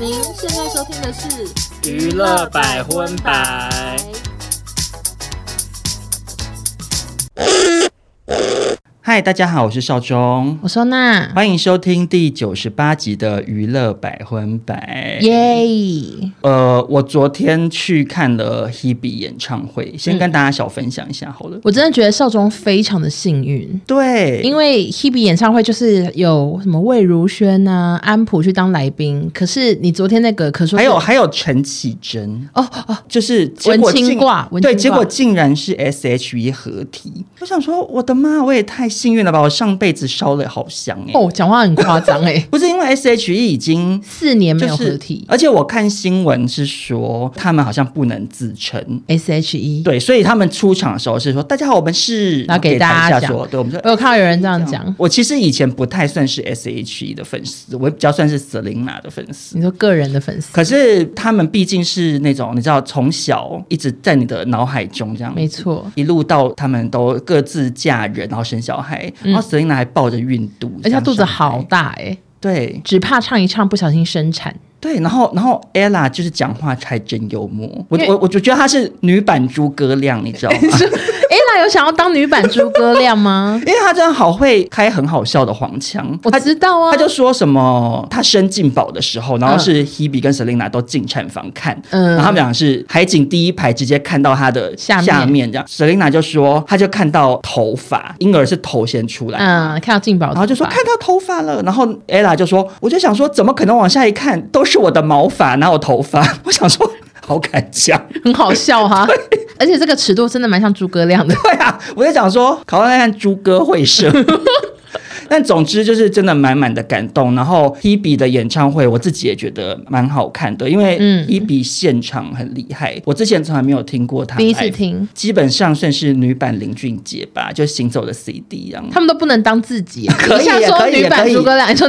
您现在收听的是娱乐百分百。嗨，大家好，我是少忠，我说那。欢迎收听第九十八集的娱乐百分百，耶。呃，我昨天去看了 Hebe 演唱会，先跟大家小分享一下好了。我真的觉得少忠非常的幸运，对，因为 Hebe 演唱会就是有什么魏如萱啊、安普去当来宾，可是你昨天那个可说还有还有陈绮贞。哦哦，就是文青挂，对，结果竟然是 SHE 合体，我想说我的妈，我也太。幸运的吧！我上辈子烧了好香哎、欸！哦，讲话很夸张哎，不是因为 S H E 已经四年没有合体，而且我看新闻是说他们好像不能自称。S H E，对，所以他们出场的时候是说大家好，我们是，然后给大家讲，对，我们说我有看到有人这样讲。我其实以前不太算是 S H E 的粉丝，我比较算是 Selina 的粉丝。你说个人的粉丝，可是他们毕竟是那种你知道，从小一直在你的脑海中这样，没错，一路到他们都各自嫁人，然后生小孩，然后 Selina 还抱着孕肚，而且她肚子好大哎、欸，对，只怕唱一唱不小心生产。对，然后然后 Ella 就是讲话才真幽默，我我我就觉得她是女版诸葛亮，你知道吗？Ella 有想要当女版诸葛亮吗？因为她真的好会开很好笑的黄腔，我知道啊。她就说什么她生进宝的时候，然后是 Hebe 跟 Selina 都进产房看，嗯，然后他们俩是海景第一排直接看到她的下面这样。Selina 就说她就看到头发，婴儿是头先出来，嗯，看到进宝，然后就说看到头发了，然后 Ella 就说我就想说怎么可能往下一看都。是我的毛发，哪有头发？我想说，好敢讲，很好笑哈。对而且这个尺度真的蛮像诸葛亮的。对啊，我在想说，考完来看诸葛会社。但总之就是真的满满的感动，然后 Hebe 的演唱会我自己也觉得蛮好看的，因为 Hebe 现场很厉害，嗯、我之前从来没有听过他，第一次听，基本上算是女版林俊杰吧，就行走的 CD 一样。他们都不能当自己，可以也可以，也可以，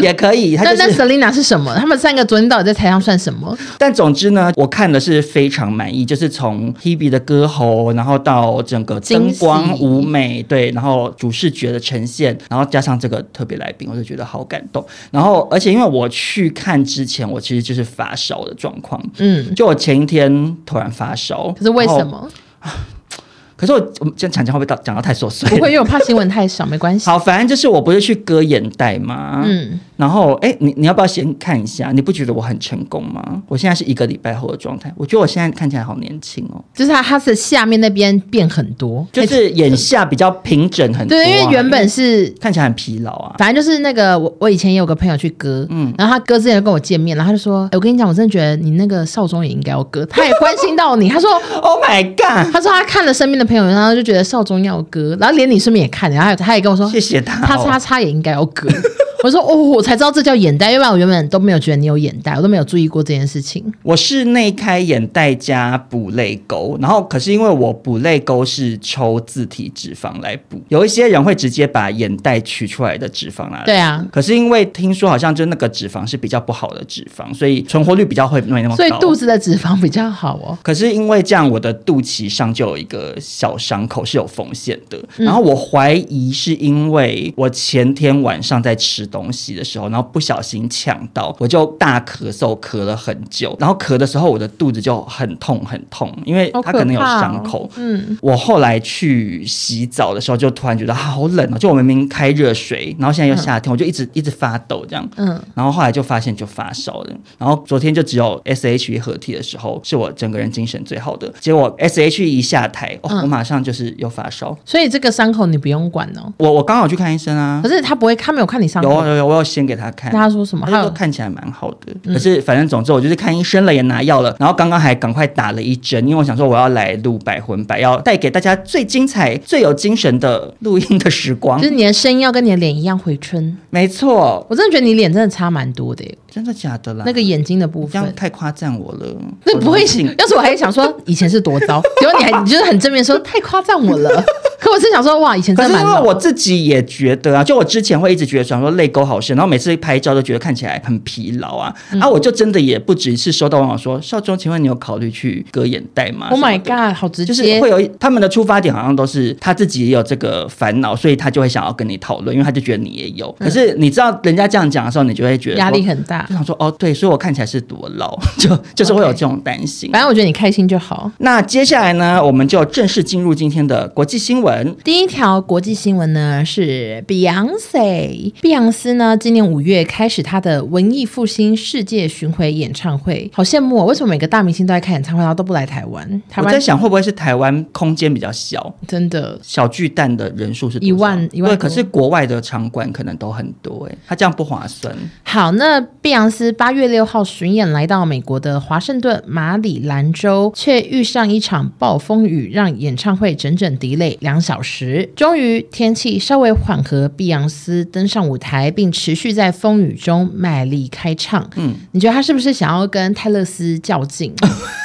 也可以。那那 Selina 是什么？他们三个昨天到底在台上算什么？但总之呢，我看的是非常满意，就是从 Hebe 的歌喉，然后到整个灯光舞美，对，然后主视觉的呈现，然后加上这个。特别来宾，我就觉得好感动。然后，而且因为我去看之前，我其实就是发烧的状况。嗯，就我前一天突然发烧，可是为什么？可是我我们这样讲讲会不会到讲到太琐碎？不会，因为我怕新闻太少，没关系。好，反正就是我不是去割眼袋吗？嗯，然后哎，你你要不要先看一下？你不觉得我很成功吗？我现在是一个礼拜后的状态，我觉得我现在看起来好年轻哦。就是他，他是下面那边变很多，就是眼下比较平整很多，啊。对，因为原本是看起来很疲劳啊。反正就是那个我我以前也有个朋友去割，嗯，然后他割之前跟我见面，然后他就说：“哎，我跟你讲，我真的觉得你那个少中也应该要割。”他也关心到你，他说：“Oh my god！” 他说他看了身边的朋友，然后就觉得。少中要割，然后连你顺便也看，然后他也跟我说，谢谢他，他叉叉也应该要割。我说哦，我才知道这叫眼袋，要不然我原本都没有觉得你有眼袋，我都没有注意过这件事情。我是内开眼袋加补泪沟，然后可是因为我补泪沟是抽自体脂肪来补，有一些人会直接把眼袋取出来的脂肪拿来。对啊，可是因为听说好像就那个脂肪是比较不好的脂肪，所以存活率比较会没那么高。所以肚子的脂肪比较好哦。可是因为这样，我的肚脐上就有一个小伤口是有风险的。然后我怀疑是因为我前天晚上在吃东西的时候。然后不小心呛到，我就大咳嗽，咳了很久。然后咳的时候，我的肚子就很痛很痛，因为它可能有伤口。哦、嗯，我后来去洗澡的时候，就突然觉得好冷哦。就我明明开热水，然后现在又夏天，嗯、我就一直一直发抖这样。嗯，然后后来就发现就发烧了。然后昨天就只有 S H E 合体的时候，是我整个人精神最好的。结果 S H E 一下台，哦，我马上就是又发烧。所以这个伤口你不用管哦。我我刚好去看医生啊。可是他不会，他没有看你伤口。有有有，我要先给。他看，他说什么？他说看起来蛮好的，嗯、可是反正总之我就是看医生了，也拿药了，然后刚刚还赶快打了一针，因为我想说我要来录百魂百，要带给大家最精彩、最有精神的录音的时光。就是你的声音要跟你的脸一样回春，没错。我真的觉得你脸真的差蛮多的耶，真的假的啦？那个眼睛的部分，这样太夸赞我了。那不会行，要是我还想说以前是多糟，结果你还你就是很正面说太夸赞我了。可我是想说，哇，以前真的蛮。可是因为我自己也觉得啊，就我之前会一直觉得，想说泪沟好深，然后每次一拍照都觉得看起来很疲劳啊。嗯、啊，我就真的也不止一次收到网友说，少中，请问你有考虑去割眼袋吗？Oh my god，好直接，就是会有他们的出发点好像都是他自己也有这个烦恼，所以他就会想要跟你讨论，因为他就觉得你也有。可是你知道人家这样讲的时候，你就会觉得压力很大，就想说哦，对，所以我看起来是多老，就就是会有这种担心。Okay. 反正我觉得你开心就好。那接下来呢，我们就正式进入今天的国际新闻。第一条国际新闻呢是 Beyonce，碧昂斯呢今年五月开始他的文艺复兴世界巡回演唱会，好羡慕哦！为什么每个大明星都在开演唱会，然后都不来台湾？台湾我在想会不会是台湾空间比较小，真的小巨蛋的人数是一万一万，对，可是国外的场馆可能都很多哎，他这样不划算。好，那碧昂斯八月六号巡演来到美国的华盛顿马里兰州，却遇上一场暴风雨，让演唱会整整 delay 两小时。终于天气稍微缓和，碧昂斯登上舞台，并持续在风雨中卖力开唱。嗯，你觉得他是不是想要跟泰勒斯较劲？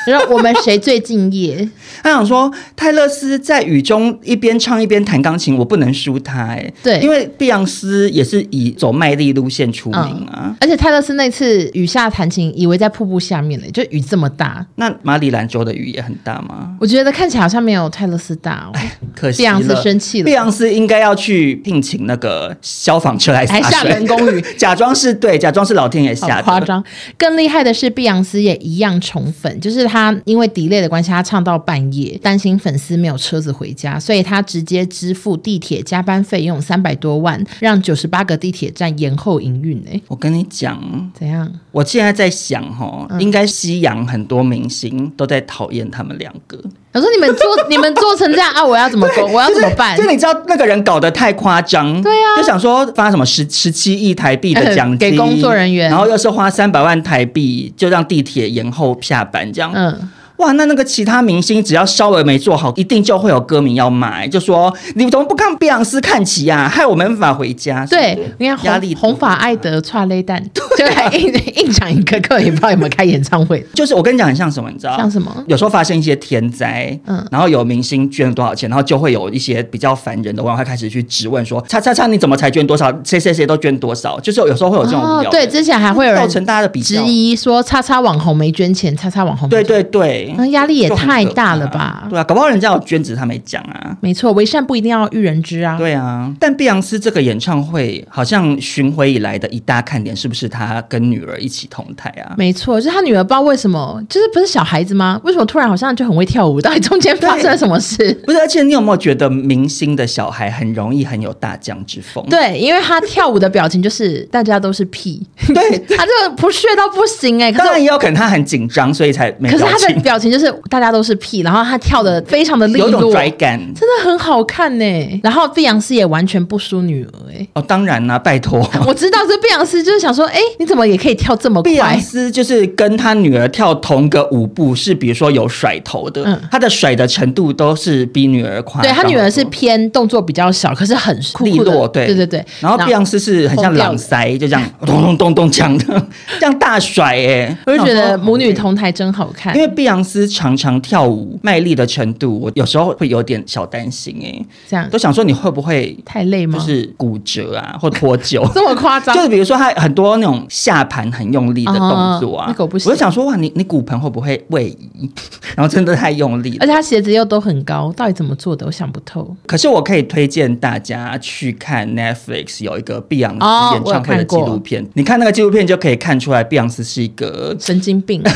然 后我们谁最敬业？他想说泰勒斯在雨中一边唱一边弹钢琴，我不能输他哎、欸。对，因为碧昂斯也是以走卖力路线出名啊。嗯、而且泰勒斯那次雨下弹琴，以为在瀑布下面呢，就雨这么大。那马里兰州的雨也很大吗？我觉得看起来好像没有泰勒斯大哦。哎，可惜碧昂斯生气了。碧昂斯应该要去聘请那个消防车来 洒水，还下人工雨，假装是对，假装是老天爷下的。夸张。更厉害的是，碧昂斯也一样宠粉，就是他因为 delay 的关系，他唱到半夜，担心粉丝没有车子回家，所以他直接支付地铁加班费用三百多万，让九十八个地铁站延后营运。哎，我跟你讲，怎样？我现在在想，哈，应该西洋很多明星都在讨厌他们两个。我说你们做 你们做成这样啊，我要怎么做？我要怎么办？就你知道那个人搞得太夸张，对啊，就想说发什么十十七亿台币的奖金给工作人员，然后又是花三百万台币就让地铁延后下班这样，嗯。哇，那那个其他明星只要稍微没做好，一定就会有歌迷要买，就说你怎么不看碧昂斯看齐呀？害我没办法回家。对，你看压力红发艾德串雷蛋，对，硬 硬讲一个，客也不知道有没有开演唱会。就是我跟你讲，很像什么，你知道？像什么？有时候发生一些天灾，嗯，然后有明星捐了多少钱，然后就会有一些比较烦人的网友开始去质问说：“叉叉叉，你怎么才捐多少？谁谁谁都捐多少？”就是有时候会有这种、哦、对，之前还会有人造成大家的比较质疑说：“叉叉网红没捐钱，叉叉网红。”对对对，那压力也太。大了吧？对啊，搞不好人家有捐，只是他没讲啊。没错，为善不一定要育人知啊。对啊，但碧昂斯这个演唱会好像巡回以来的一大看点，是不是他跟女儿一起同台啊？没错，就是他女儿不知道为什么，就是不是小孩子吗？为什么突然好像就很会跳舞？到底中间发生了什么事？不是，而且你有没有觉得明星的小孩很容易很有大将之风？对，因为他跳舞的表情就是大家都是屁，对，他就 不屑到不行哎、欸。当然也有可能他很紧张，所以才没。可是他的表情就是大家都是屁，然后他。跳的非常的利落，有种拽感，真的很好看呢。然后碧昂斯也完全不输女儿哎。哦，当然啦，拜托，我知道这碧昂斯就是想说，哎，你怎么也可以跳这么快？碧昂斯就是跟他女儿跳同个舞步，是比如说有甩头的，嗯，他的甩的程度都是比女儿快。对，他女儿是偏动作比较小，可是很利落，对对对对。然后碧昂斯是很像朗塞，就这样咚咚咚咚锵的，这样大甩哎，我就觉得母女同台真好看。因为碧昂斯常常跳舞卖力的程度，我。有时候会有点小担心哎、欸，这样都想说你会不会太累吗？就是骨折啊，或脱臼 这么夸张？就是比如说他很多那种下盘很用力的动作啊，哦、那个、不行。我就想说哇，你你骨盆会不会位移？然后真的太用力了，而且他鞋子又都很高，到底怎么做的？我想不透。可是我可以推荐大家去看 Netflix 有一个碧昂斯演唱会的纪录片，你看那个纪录片就可以看出来碧昂斯是一个神经病。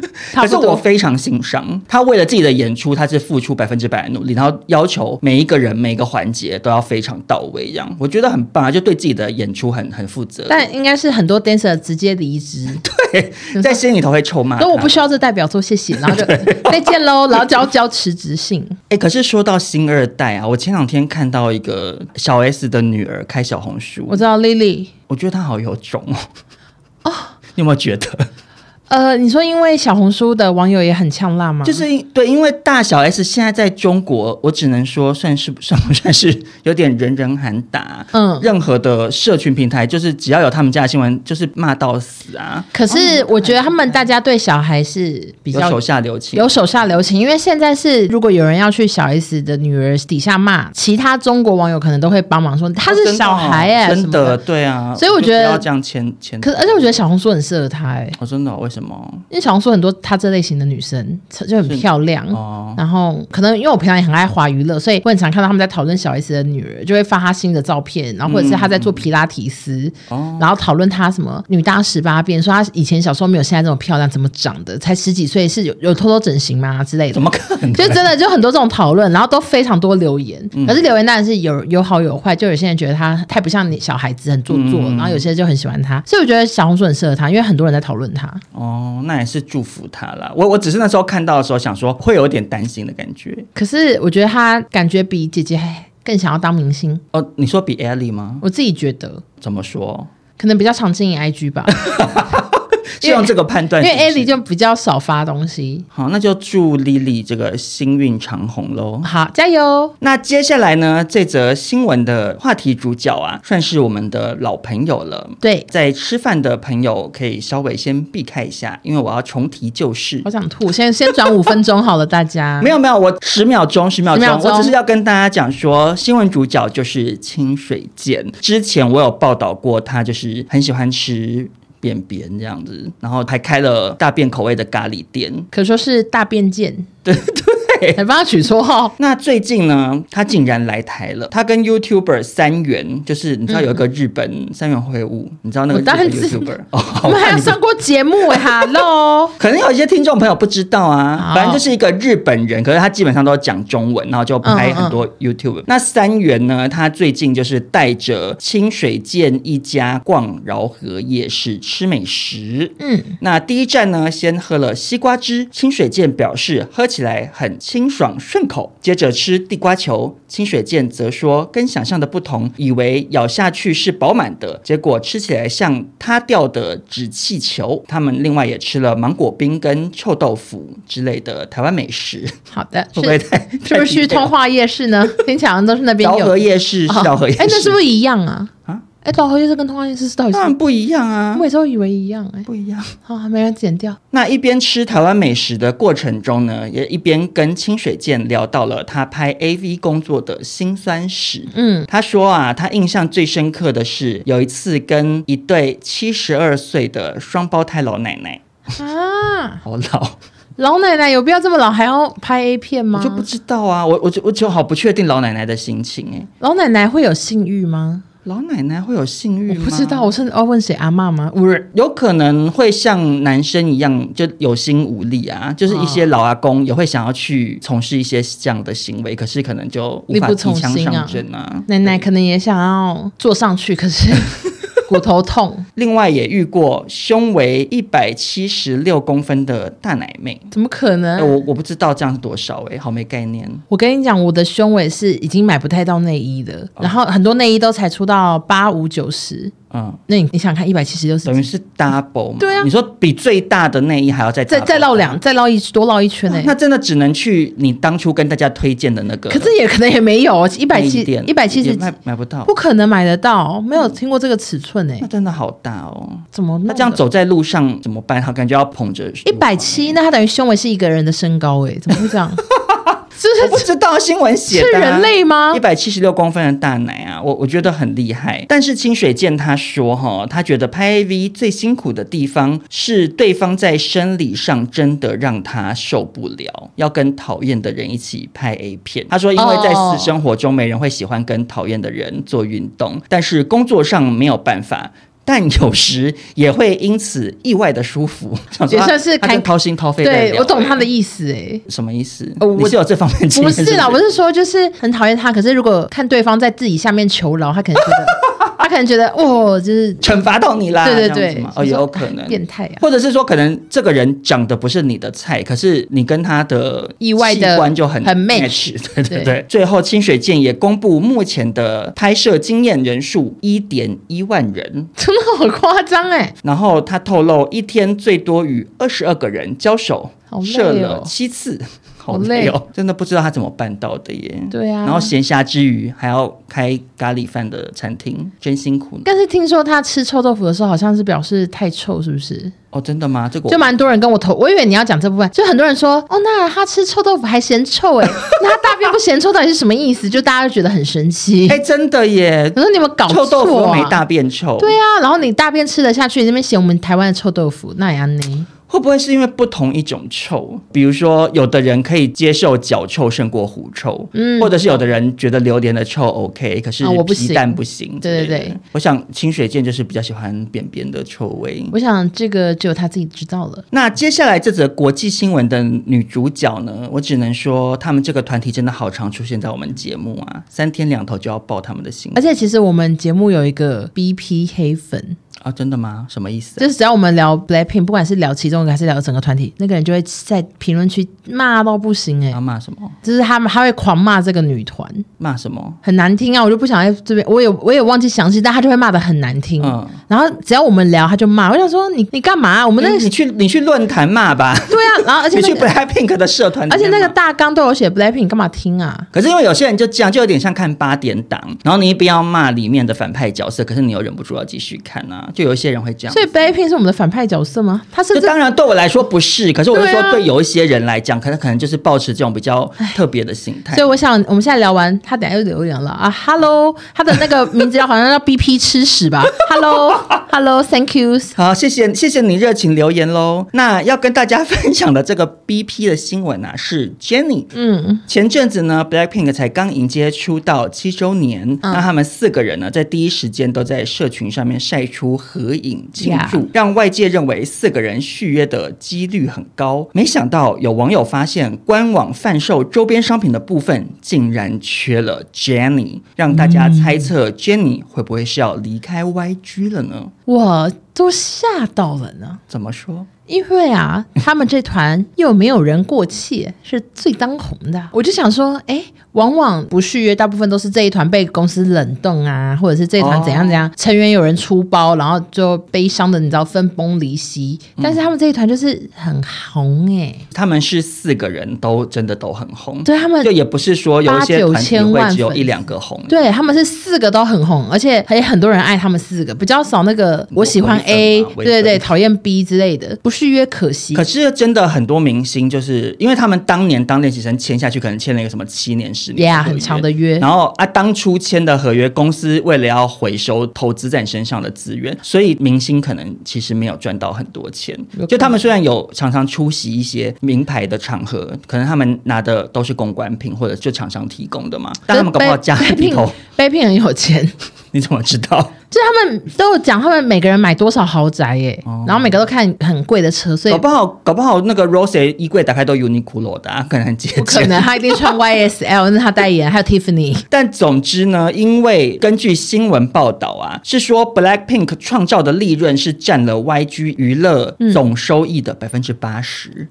可是我非常欣赏他，为了自己的演出，他是付出百分之百的努力，然后要求每一个人每一个环节都要非常到位，这样我觉得很棒，就对自己的演出很很负责。但应该是很多 dancer 直接离职，对，在心里头会臭骂。那我不需要这代表作，谢谢，然后就 再见喽，然后交交辞职信。哎、欸，可是说到新二代啊，我前两天看到一个小 S 的女儿开小红书，我知道 Lily，我觉得她好有种哦。哦，你有没有觉得？呃，你说因为小红书的网友也很呛辣吗？就是对，因为大小 S 现在在中国，我只能说算是算不算是 有点人人喊打。嗯，任何的社群平台，就是只要有他们家的新闻，就是骂到死啊。可是我觉得他们大家对小孩是比较手下留情，有手下留情，因为现在是如果有人要去小 S 的女儿底下骂，其他中国网友可能都会帮忙说他是小孩哎、欸，真的对啊。所以我觉得要这样牵牵。可是而且我觉得小红书很适合他哎、欸，我真的为什么？因为小红书很多她这类型的女生就很漂亮，哦、然后可能因为我平常也很爱滑娱乐，所以我很常看到他们在讨论小 S 的女儿，就会发她新的照片，然后或者是她在做皮拉提斯，嗯、然后讨论她什么女大十八变，说她以前小时候没有现在这么漂亮，怎么长的？才十几岁是有有偷偷整形吗之类的？怎么可能？就真的就很多这种讨论，然后都非常多留言，嗯、可是留言当然是有有好有坏，就有些人觉得她太不像你小孩子，很做作，嗯、然后有些人就很喜欢她，所以我觉得小红书很适合她，因为很多人在讨论她。哦，那也是祝福他啦。我我只是那时候看到的时候想说，会有点担心的感觉。可是我觉得他感觉比姐姐还更想要当明星。哦，你说比 Ellie 吗？我自己觉得。怎么说？可能比较常经营 IG 吧。希望这个判断，因为艾莉就比较少发东西。好，那就祝 Lily 这个星运长虹喽。好，加油！那接下来呢？这则新闻的话题主角啊，算是我们的老朋友了。对，在吃饭的朋友可以稍微先避开一下，因为我要重提旧事。我想吐，先先转五分钟好了，大家。没有没有，我十秒钟，十秒钟，我只是要跟大家讲说，新闻主角就是清水健。之前我有报道过，他就是很喜欢吃。便便这样子，然后还开了大便口味的咖喱店，可说是大便健。对对。还帮他取绰号。那最近呢，他竟然来台了。他跟 YouTuber 三元，就是你知道有一个日本三元会晤，嗯、你知道那个日本 YouTuber？我们还有上过节目哎，Hello。可能有一些听众朋友不知道啊，反正就是一个日本人，可是他基本上都讲中文，然后就拍很多 YouTuber。嗯嗯，那三元呢，他最近就是带着清水健一家逛饶河夜市吃美食。嗯，那第一站呢，先喝了西瓜汁，清水健表示喝起来很。清爽顺口，接着吃地瓜球。清水健则说，跟想象的不同，以为咬下去是饱满的，结果吃起来像塌掉的纸气球。他们另外也吃了芒果冰跟臭豆腐之类的台湾美食。好的，会不会太是不是去通化夜市呢？听起来都是那边饶河夜市，是饶河夜市。哎，那是不是一样啊？啊？哎，饶河夜市跟通化夜市是到底是？当然不一样啊！我每次都以为一样，哎，不一样。好，还没人剪掉。那一边吃台湾美食的过程中呢，也一边跟清水健聊到了他拍 AV 工作的辛酸史。嗯，他说啊，他印象最深刻的是有一次跟一对七十二岁的双胞胎老奶奶啊，好老，老奶奶有必要这么老还要拍 A 片吗？我就不知道啊，我我就我就好不确定老奶奶的心情哎，老奶奶会有性欲吗？老奶奶会有性欲不知道，我是要问谁？阿妈吗？有可能会像男生一样就有心无力啊，就是一些老阿公也会想要去从事一些这样的行为，可是可能就无法提枪上阵啊。奶奶可能也想要坐上去，可是。骨头痛，另外也遇过胸围一百七十六公分的大奶妹，怎么可能？欸、我我不知道这样是多少哎、欸，好没概念。我跟你讲，我的胸围是已经买不太到内衣的，哦、然后很多内衣都才出到八五九十。嗯，那你你想看一百七十六，等于是 double 嘛？对啊，你说比最大的内衣还要再再再绕两，再绕一多绕一圈呢？那真的只能去你当初跟大家推荐的那个。可是也可能也没有一百七一百七十买买不到，不可能买得到，没有听过这个尺寸哎。那真的好大哦，怎么？那这样走在路上怎么办？他感觉要捧着一百七，那他等于胸围是一个人的身高哎，怎么会这样？我不知道新闻写的是人类吗？一百七十六公分的大奶啊，我我觉得很厉害。但是清水健他说哈，他觉得拍 AV 最辛苦的地方是对方在生理上真的让他受不了，要跟讨厌的人一起拍 A 片。他说，因为在私生活中没人会喜欢跟讨厌的人做运动，但是工作上没有办法。但有时也会因此意外的舒服，也算是开掏心掏肺。对，我懂他的意思哎，什么意思？我是有这方面经验不是啦，我是说就是很讨厌他，可是如果看对方在自己下面求饶，他可能觉得。他可可能觉得哦，就是惩罚到你啦，对对对，哦，也有可能。变态啊，或者是说，可能这个人长得不是你的菜，可是你跟他的意外的关就很很 match，对对对。最后，清水健也公布目前的拍摄经验人数一点一万人，真的好夸张哎。然后他透露，一天最多与二十二个人交手，射了七次。好累哦，真的不知道他怎么办到的耶。对啊，然后闲暇之余还要开咖喱饭的餐厅，真辛苦。但是听说他吃臭豆腐的时候，好像是表示太臭，是不是？哦，真的吗？这个就蛮多人跟我投，我以为你要讲这部分，就很多人说，哦，那他吃臭豆腐还嫌臭哎，那他大便不嫌臭到底是什么意思？就大家都觉得很神奇。哎，真的耶！我说你们搞错啊，臭豆腐没大便臭。对啊，然后你大便吃得下去，你那边嫌我们台湾的臭豆腐，那也安呢？会不会是因为不同一种臭？比如说，有的人可以接受脚臭胜过狐臭，嗯，或者是有的人觉得榴莲的臭 OK，可是皮蛋不行。对对对，我想清水健就是比较喜欢扁扁的臭味。我想这个只有他自己知道了。那接下来这则国际新闻的女主角呢？我只能说，他们这个团体真的好常出现在我们节目啊，三天两头就要报他们的新闻。而且其实我们节目有一个 BP 黑粉。啊，真的吗？什么意思？就是只要我们聊 Blackpink，不管是聊其中一个还是聊整个团体，那个人就会在评论区骂到不行哎、欸！他骂什么？就是他们他会狂骂这个女团，骂什么？很难听啊！我就不想在这边，我也我也忘记详细，但他就会骂的很难听。嗯，然后只要我们聊，他就骂。我想说你你干嘛？我们那个、你去你去论坛骂吧。对啊，然后而且、那个、你去 Blackpink 的社团，而且那个大纲都有写 Blackpink，干嘛听啊？可是因为有些人就这样，就有点像看八点档，然后你一边要骂里面的反派角色，可是你又忍不住要继续看啊，就有一些人会这样。所以 Blackpink 是我们的反派角色吗？他是当然对我来说不是，可是我就说对有一些人来讲，可能可能就是抱持这种比较特别的心态。所以我想我们现在聊完，他等下又留言了啊，Hello，他的那个名字好像叫 BP 吃屎吧？Hello，Hello，Thank you，好，谢谢谢谢你热情留言喽。那要跟大家分享的这个 BP 的新闻啊，是 Jennie。嗯，前阵子呢，Blackpink 才刚迎接出道七周年，嗯、那他们四个人呢，在第一时间都在社群上面晒出合影。庆祝，让外界认为四个人续约的几率很高。没想到有网友发现，官网贩售周边商品的部分竟然缺了 Jennie，让大家猜测 Jennie 会不会是要离开 YG 了呢？我都吓到了呢。怎么说？因为啊，他们这团又没有人过气，是最当红的。我就想说，哎，往往不续约，大部分都是这一团被公司冷冻啊，或者是这一团怎样怎样，哦、成员有人出包，然后就悲伤的，你知道分崩离析。但是他们这一团就是很红哎，他们是四个人都真的都很红，对他们就也不是说有一些团体会只有一两个红，对他们是四个都很红，而且还有很多人爱他们四个，比较少那个我喜欢 A，对对对，讨厌 B 之类的。续约可惜，可是真的很多明星就是因为他们当年当练习生签下去，可能签了一个什么七年、十年，yeah, 很长的约。然后啊，当初签的合约，公司为了要回收投资在你身上的资源，所以明星可能其实没有赚到很多钱。就他们虽然有常常出席一些名牌的场合，可能他们拿的都是公关品或者就厂商提供的嘛，但他们搞不好家里头，Blackpink 很有钱，你怎么知道？就他们都有讲，他们每个人买多少豪宅耶，哦、然后每个都看很贵的车，所以搞不好搞不好那个 Rose 衣柜打开都 Uniqlo 的，啊，可能很接近。可能他一定穿 YSL，那是他代言，还有 Tiffany。但总之呢，因为根据新闻报道啊，是说 Blackpink 创造的利润是占了 YG 娱乐总收益的百分之八十。嗯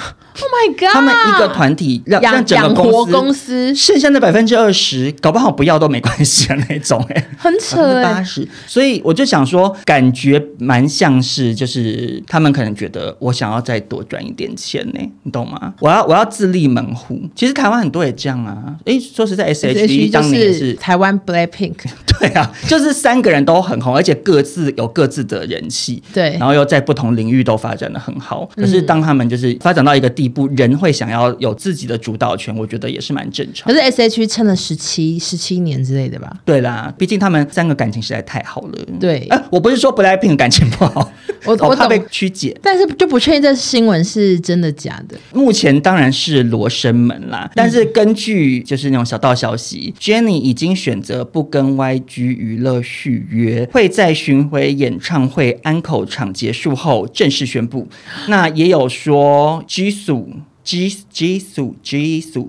Oh my god！他们一个团体让让整个公司，公司剩下的百分之二十，搞不好不要都没关系的那种，哎，很扯八十。所以我就想说，感觉蛮像是，就是他们可能觉得我想要再多赚一点钱呢，你懂吗？我要我要自立门户。其实台湾很多也这样啊。哎，说实在，S H E 当年是台湾 Blackpink，对啊，就是三个人都很红，而且各自有各自的人气，对，然后又在不同领域都发展的很好。可是当他们就是发展到一个地步，人会想要有自己的主导权，我觉得也是蛮正常。可是 S H E 撑了十七十七年之类的吧？对啦，毕竟他们三个感情实在太好了。对，哎，我不是说 BLACKPINK 感情不好，我 我怕被曲解，但是就不确定这新闻是真的假的。目前当然是罗生门啦，但是根据就是那种小道消息，嗯，Jennie 已经选择不跟 YG 娱乐续约，会在巡回演唱会安口场结束后正式宣布。那也有说 Jisoo。Jisoo Jisoo，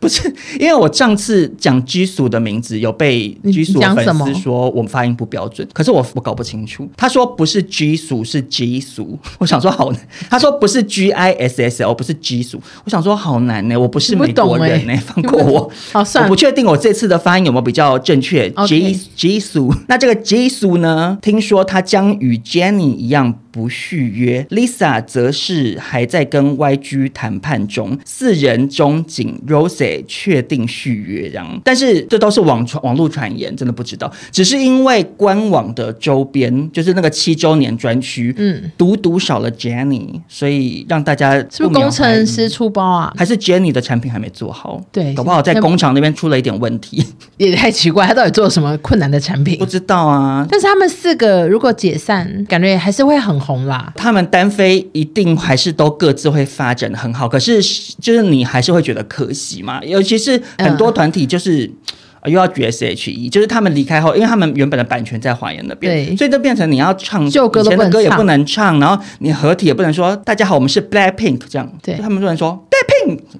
不不是，因为我上次讲居俗的名字有被居俗粉丝说我们发音不标准，可是我我搞不清楚。他说不是居俗是 G 俗，我想说好难。他说不是 G I S S L 不是 G 俗，我想说好难呢。我不是美国人呢，放过我。好，算了，我不确定我这次的发音有没有比较正确。G G 俗，那这个 G 俗呢？听说他将与 Jenny 一样。不续约，Lisa 则是还在跟 YG 谈判中，四人中仅 Rose 确定续约，这样。但是这都是网传网络传言，真的不知道。只是因为官网的周边，就是那个七周年专区，嗯，独独少了 Jenny，所以让大家是不是工程师出包啊？还是 Jenny 的产品还没做好？对，搞不好在工厂那边出了一点问题，也太奇怪，他到底做了什么困难的产品？不知道啊。但是他们四个如果解散，感觉还是会很。红啦，他们单飞一定还是都各自会发展的很好，可是就是你还是会觉得可惜嘛，尤其是很多团体就是。嗯又要绝 S H E，就是他们离开后，因为他们原本的版权在华研那边，对，所以就变成你要唱旧歌，以前的歌也不能唱，然后你合体也不能说大家好，我们是 Black Pink 这样，对，他们不能说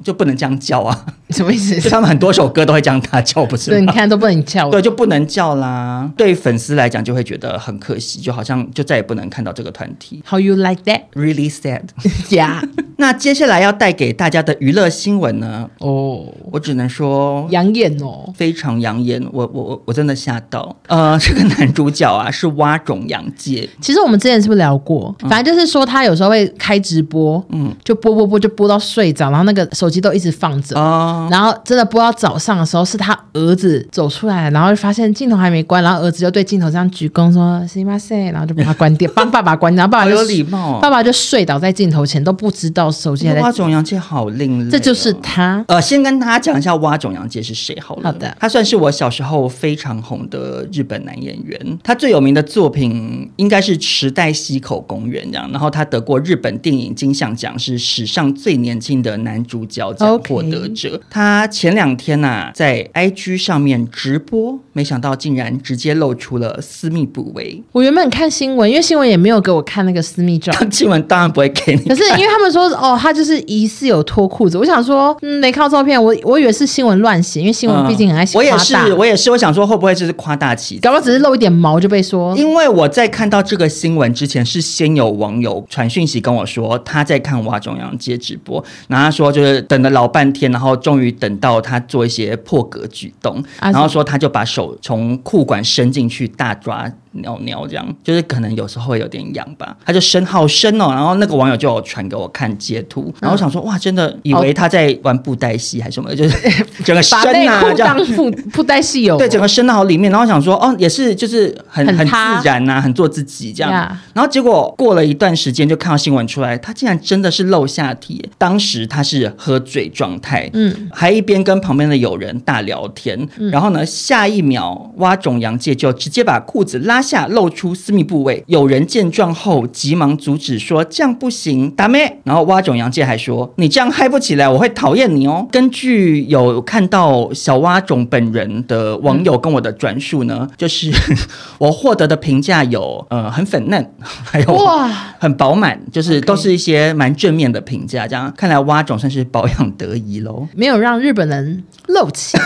就不能这样叫啊，什么意思？他们很多首歌都会这样大叫，不是？对，你看都不能叫，对，就不能叫啦。对粉丝来讲就会觉得很可惜，就好像就再也不能看到这个团体。How you like that? Really sad. Yeah. 那接下来要带给大家的娱乐新闻呢？哦，oh, 我只能说养眼哦，非常养眼。我。我我我真的吓到，呃，这个男主角啊是蛙种洋介。其实我们之前是不是聊过？反正就是说他有时候会开直播，嗯，就播播播就播到睡着，然那个手机都一直放着，哦，然后真的播到早上的时候，是他儿子走出来，然后就发现镜头还没关，然后儿子就对镜头这样鞠躬说“すみません”，然后就把它关掉，帮爸爸关掉，然后爸爸就有礼貌，爸爸就睡倒在镜头前，都不知道手机还在。蛙种洋介好另类，这就是他。呃，先跟大家讲一下蛙种洋介是谁好了。好的，他算是我小时候非常红的日本男演员，他最有名的作品应该是《池袋西口公园》这样，然后他得过日本电影金像奖，是史上最年轻的 男主角奖获得者。他前两天呐、啊、在 IG 上面直播，没想到竟然直接露出了私密部位。我原本看新闻，因为新闻也没有给我看那个私密照，新闻当然不会给你。可是因为他们说哦，他就是疑似有脱裤子，我想说嗯，没看到照片，我我以为是新闻乱写，因为新闻毕竟很爱写、嗯。我也是，我也是，我想说会不会就是夸大其词，搞不好只是露一点毛就被说。因为我在看到这个新闻之前，是先有网友传讯息跟我说他在看蛙种洋介直播，然后他说就是等了老半天，然后终于等到他做一些破格举动，然后说他就把手从裤管伸进去大抓。尿尿这样，就是可能有时候会有点痒吧，他就深好深哦，然后那个网友就有传给我看截图，然后我想说哇，真的以为他在玩布袋戏还是什么，就是 整个深啊，这样。布布袋戏有对整个深到好里面，然后我想说哦，也是就是很很自然呐、啊，很做自己这样，然后结果过了一段时间就看到新闻出来，他竟然真的是露下体，当时他是喝醉状态，嗯，还一边跟旁边的友人大聊天，然后呢，下一秒挖种洋界就直接把裤子拉下露出私密部位，有人见状后急忙阻止说：“这样不行，达咩。”然后蛙种洋介还说：“你这样嗨不起来，我会讨厌你哦。”根据有看到小蛙种本人的网友跟我的转述呢，嗯、就是我获得的评价有呃很粉嫩，还有哇很饱满，就是都是一些蛮正面的评价。这样看来蛙种算是保养得宜喽，没有让日本人露起。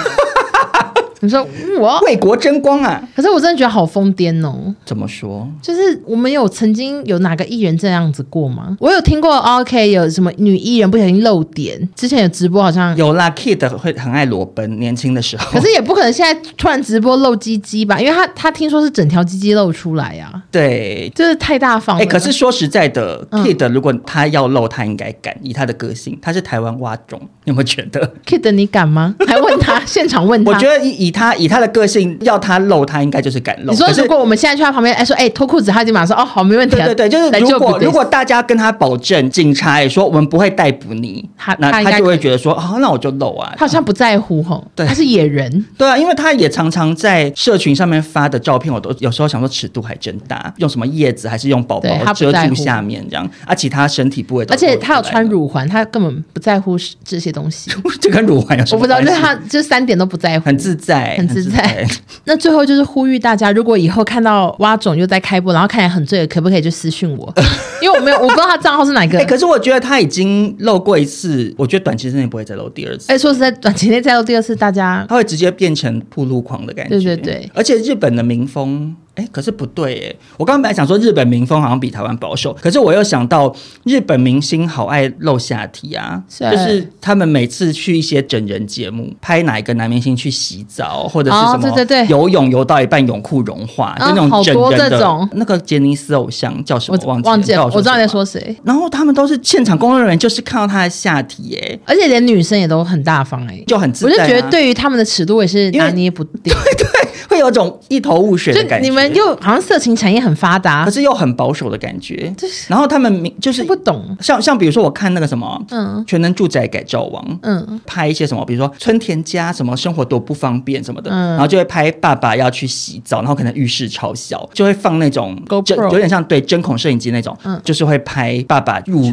你说我为国争光啊！可是我真的觉得好疯癫哦！怎么说？就是我们有曾经有哪个艺人这样子过吗？我有听过，OK，有什么女艺人不小心露点？之前有直播好像有啦，Kid 会很爱裸奔，年轻的时候。可是也不可能现在突然直播露鸡鸡吧？因为他他听说是整条鸡鸡露出来呀、啊。对，就是太大方了。哎、欸，可是说实在的、嗯、，Kid 如果他要露，他应该敢，以他的个性，他是台湾蛙种，你有没有觉得？Kid，你敢吗？还问他，现场问他。我觉得以以他以他的个性。要他露，他应该就是敢露。你说如果我们现在去他旁边，哎说哎脱裤子，他就马上说哦好没问题。对对对，就是如果如果大家跟他保证，警察也说我们不会逮捕你，他那他就会觉得说哦那我就露啊。他好像不在乎吼，对，他是野人。对啊，因为他也常常在社群上面发的照片，我都有时候想说尺度还真大，用什么叶子还是用宝宝遮住下面这样啊，其他身体部位。而且他有穿乳环，他根本不在乎这些东西。这跟乳环有什么？我不知道，就是他这三点都不在乎，很自在在，很自在。那最后就是呼吁大家，如果以后看到蛙总又在开播，然后看起来很醉，可不可以就私讯我？因为我没有，我不知道他账号是哪个。哎、欸，可是我觉得他已经漏过一次，我觉得短期之内不会再漏第二次。哎、欸，说实在，短期内再漏第二次，大家他会直接变成铺路狂的感觉。对对对，而且日本的民风。哎，可是不对哎！我刚刚本来想说日本民风好像比台湾保守，可是我又想到日本明星好爱露下体啊，是就是他们每次去一些整人节目，拍哪一个男明星去洗澡，或者是什么、哦、对对对游泳游到一半泳裤融化，哦、就那种整人的。那个杰尼斯偶像叫什么？忘记了，忘记了，我知道你在说谁。然后他们都是现场工作人员，就是看到他的下体哎，而且连女生也都很大方哎，就很自在、啊。我就觉得对于他们的尺度也是拿捏不定，对对，会有种一头雾水的感觉。你们又好像色。情产业很发达，可是又很保守的感觉。然后他们就是不懂，像像比如说，我看那个什么，嗯，全能住宅改造王，嗯，拍一些什么，比如说春田家什么生活多不方便什么的，嗯，然后就会拍爸爸要去洗澡，然后可能浴室超小，就会放那种 GoPro，有点像对针孔摄影机那种，嗯，就是会拍爸爸入浴。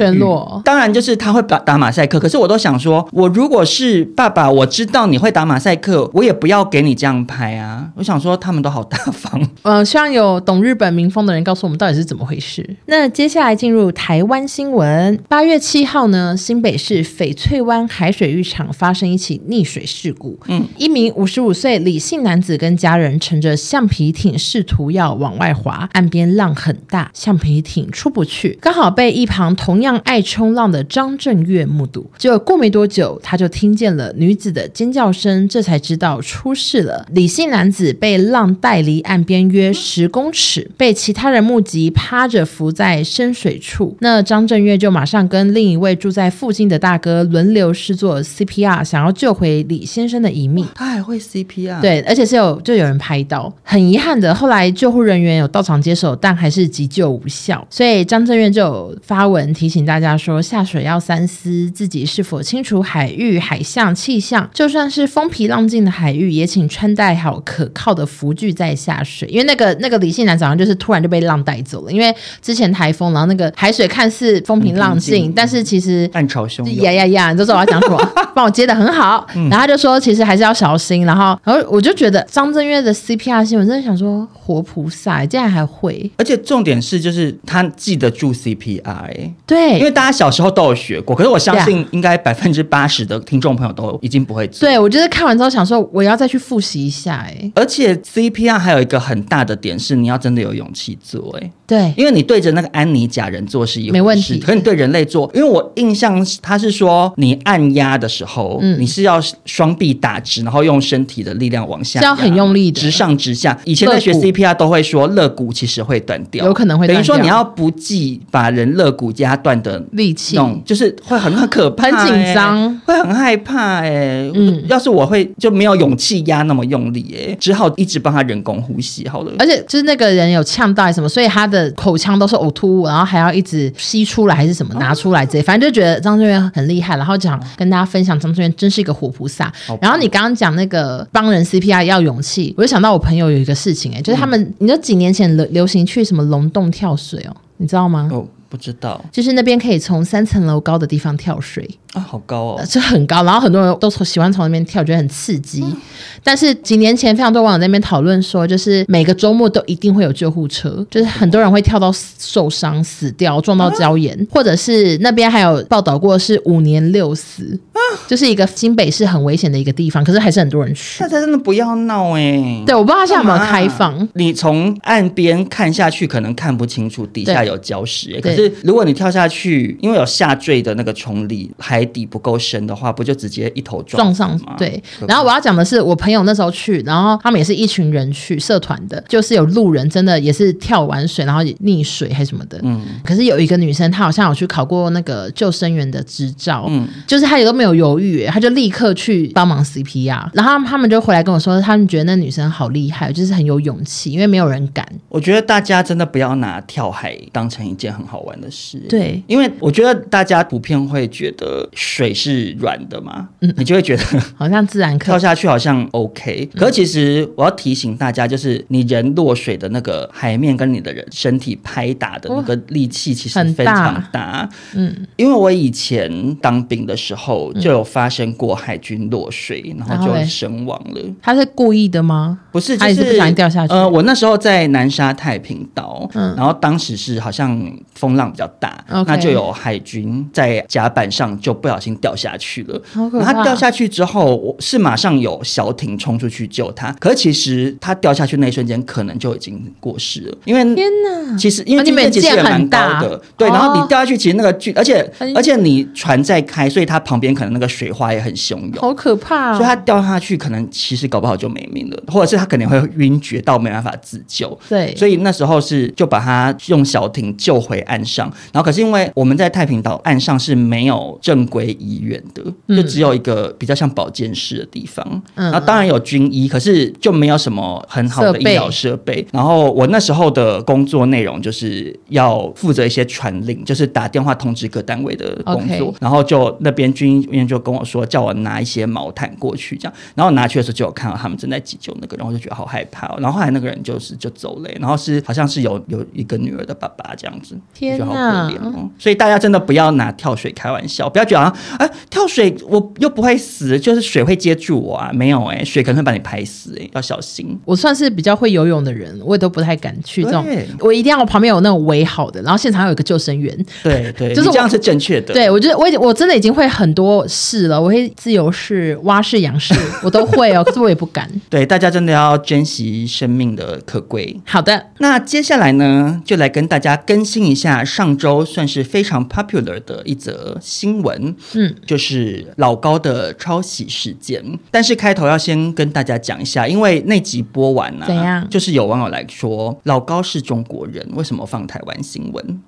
当然就是他会打打马赛克，可是我都想说，我如果是爸爸，我知道你会打马赛克，我也不要给你这样拍啊。我想说他们都好大方，嗯，希望有懂。日本民风的人告诉我们到底是怎么回事。那接下来进入台湾新闻。八月七号呢，新北市翡翠湾海水浴场发生一起溺水事故。嗯，一名五十五岁李姓男子跟家人乘着橡皮艇试图要往外滑，岸边浪很大，橡皮艇出不去，刚好被一旁同样爱冲浪的张震岳目睹。结果过没多久，他就听见了女子的尖叫声，这才知道出事了。李姓男子被浪带离岸边约十公尺。被其他人目击趴着浮在深水处，那张震岳就马上跟另一位住在附近的大哥轮流施作 CPR，想要救回李先生的一命。他还会 CPR？对，而且是有就有人拍到。很遗憾的，后来救护人员有到场接手，但还是急救无效。所以张震岳就有发文提醒大家说，下水要三思，自己是否清楚海域海象气象，就算是风平浪静的海域，也请穿戴好可靠的浮具在下水，因为那个那个李姓男早上就是突然就被浪带走了，因为之前台风，然后那个海水看似风平浪静，但是其实暗潮汹涌。呀呀呀！你知道我要讲什么？帮我接的很好。然后他就说，其实还是要小心。然后，然后我就觉得张震岳的 CPR 新闻，真的想说活菩萨竟然还会。而且重点是，就是他记得住 CPR，哎，对，因为大家小时候都有学过。可是我相信，应该百分之八十的听众朋友都已经不会做。对，我就是看完之后想说，我要再去复习一下。哎，而且 CPR 还有一个很大的点是，你要真的。有勇气做哎、对，因为你对着那个安妮假人做是一回事，没问题。可你对人类做，因为我印象他是说，你按压的时候，嗯，你是要双臂打直，然后用身体的力量往下，是要很用力的，直上直下。以前在学 CPR 都会说肋骨其实会断掉，有可能会断掉。等于说你要不计把人肋骨压断的力气，就是会很很可怕、欸，很紧张，会很害怕哎、欸。嗯，要是我会就没有勇气压那么用力哎、欸，只好一直帮他人工呼吸好了。而且就是那个人有呛到什么。所以他的口腔都是呕吐物，然后还要一直吸出来还是什么拿出来这些，反正就觉得张震岳很厉害，然后想跟大家分享张震岳真是一个活菩萨。然后你刚刚讲那个帮人 CPR 要勇气，我就想到我朋友有一个事情哎、欸，就是他们，你知道几年前流流行去什么龙洞跳水哦，你知道吗？哦，不知道，就是那边可以从三层楼高的地方跳水。啊，好高哦，这很高，然后很多人都从喜欢从那边跳，觉得很刺激。嗯、但是几年前，非常多网友在那边讨论说，就是每个周末都一定会有救护车，就是很多人会跳到受伤、死掉、撞到礁岩，啊、或者是那边还有报道过是五年六死，啊、就是一个新北市很危险的一个地方，可是还是很多人去。大家真的不要闹哎、欸！对，我不知道他现在有没有开放。你从岸边看下去，可能看不清楚底下有礁石、欸，可是如果你跳下去，因为有下坠的那个冲力，还海底不够深的话，不就直接一头撞，撞上？对。然后我要讲的是，我朋友那时候去，然后他们也是一群人去，社团的，就是有路人真的也是跳完水，然后也溺水还是什么的。嗯。可是有一个女生，她好像有去考过那个救生员的执照，嗯，就是她也都没有犹豫，她就立刻去帮忙 CPR。然后他们就回来跟我说，他们觉得那女生好厉害，就是很有勇气，因为没有人敢。我觉得大家真的不要拿跳海当成一件很好玩的事。对，因为我觉得大家普遍会觉得。水是软的嘛，嗯，你就会觉得 好像自然跳下去好像 OK。可是其实我要提醒大家，就是你人落水的那个海面跟你的人身体拍打的那个力气其实非常大。嗯，因为我以前当兵的时候就有发生过海军落水，然后就身亡了。他是故意的吗？不是，就是不小心掉下去。呃，我那时候在南沙太平岛，嗯，然后当时是好像风浪比较大，那就有海军在甲板上就不小心掉下去了。然后他掉下去之后，我是马上有小艇冲出去救他。可是其实他掉下去那一瞬间，可能就已经过世了。因为天哪，其实因为你面其实也蛮高的，对。然后你掉下去，其实那个距，而且而且你船在开，所以它旁边可能那个水花也很汹涌，好可怕。所以他掉下去，可能其实搞不好就没命了，或者是他可能会晕厥到没办法自救。对，所以那时候是就把他用小艇救回岸上。然后可是因为我们在太平岛岸上是没有正规医院的，就只有一个比较像保健室的地方。嗯，然后当然有军医，可是就没有什么很好的医疗设备。然后我那时候的工作内容就是要负责一些传令，就是打电话通知各单位的工作。然后就那边军医院就跟我说，叫我拿一些毛毯过去，这样。然后拿去的时候就有看到他们正在急救那个，然后就觉得好害怕。然后后来那个人就是就走了，然后是好像是有有一个女儿的爸爸这样子，天哪，就好可怜哦。所以大家真的不要拿跳水开玩笑，不要觉得啊，哎，跳水我又不会死，就是水会接住我啊，没有哎、欸，水可能会把你拍死哎、欸，要小心。我算是比较会游泳的人，我也都不太敢去这种，我一定要我旁边有那种围好的，然后现场有一个救生员。对对，就是这样是正确的。对，我觉得我已经我真的已经会很多式了，我会自由式、蛙式、仰式，我都会哦，可是我也不敢。对，大家真的要珍惜生命的可贵。好的，那接下来呢，就来跟大家更新一下上周算是非常 popular 的一则新闻，嗯，就是老高的抄袭事件。但是开头要先跟大家讲一下，因为那集播完呢、啊，怎样？就是有网友来说，老高是中国人，为什么放台湾新闻？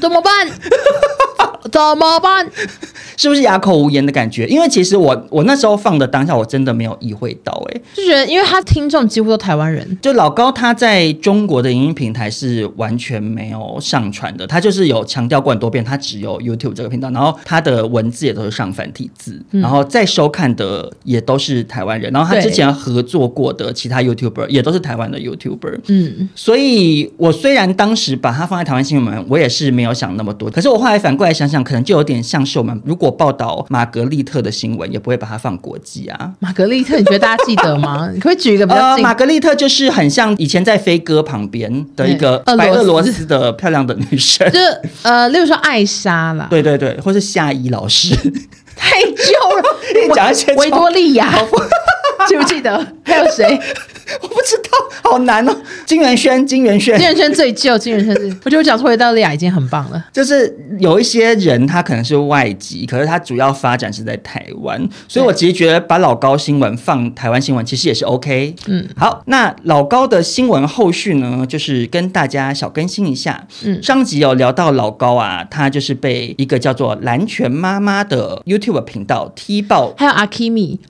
怎么办？怎么办？是不是哑口无言的感觉？因为其实我我那时候放的当下，我真的没有意会到、欸，哎，就觉得因为他听众几乎都台湾人，就老高他在中国的影音平台是完全没有上传的，他就是有强调过很多遍，他只有 YouTube 这个频道，然后他的文字也都是上繁体字，嗯、然后再收看的也都是台湾人，然后他之前合作过的其他 YouTuber 也都是台湾的 YouTuber，嗯，所以我虽然当时把它放在台湾新闻，我也是没有想那么多，可是我后来反过来想想，可能就有点像是我们如果报道玛格丽特的新闻，也不会把它放国际啊。玛格丽特，你觉得大家记得吗？你可以举一个比较近。呃，马格丽特就是很像以前在飞哥旁边的一个白俄罗斯的漂亮的女生，就是呃，例如说艾莎啦，对对对，或是夏伊老师，太旧了。你讲一些维多利亚，记不记得？还有谁？我不知道，好难哦。金元萱，金元萱，金元萱最旧。金元萱是，我觉得我讲出维多利亚已经很棒了。就是有一些人，他可能是外籍，可是他主要发展是在台湾，所以我其实觉得把老高新闻放台湾新闻，其实也是 OK。嗯，好，那老高的新闻后续呢，就是跟大家小更新一下。嗯，上集有聊到老高啊，他就是被一个叫做蓝泉妈妈的 YouTube 频道踢爆，还有阿基米。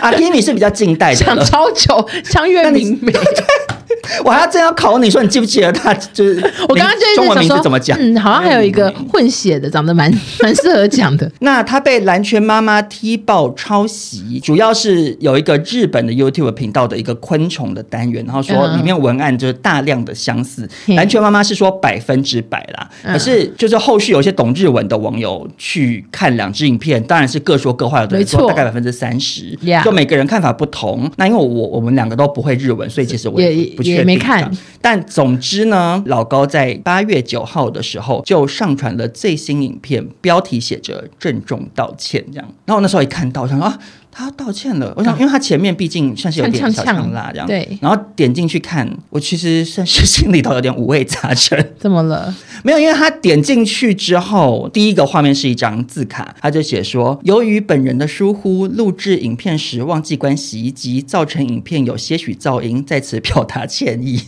阿基米是比较近代的，想超久，像月明媚。我还要正要考你说，你记不记得他就是我刚刚就中文名字怎么讲？嗯，好像还有一个混血的，长得蛮 蛮适合讲的。那他被蓝圈妈妈踢爆抄袭，主要是有一个日本的 YouTube 频道的一个昆虫的单元，然后说里面文案就是大量的相似。蓝泉妈妈是说百分之百啦，可是就是后续有一些懂日文的网友去看两支影片，当然是各说各话，有的没错大概百分之三十，就每个人看法不同。那因为我我们两个都不会日文，所以其实我也不确定。没看，但总之呢，老高在八月九号的时候就上传了最新影片，标题写着“郑重道歉”这样。然后我那时候一看到，我想说啊。他道歉了，我想，因为他前面毕竟算是有点小呛辣这样，对。然后点进去看，我其实算是心里头有点五味杂陈。怎么了？没有，因为他点进去之后，第一个画面是一张字卡，他就写说：“由于本人的疏忽，录制影片时忘记关洗衣机，造成影片有些许噪音，在此表达歉意。”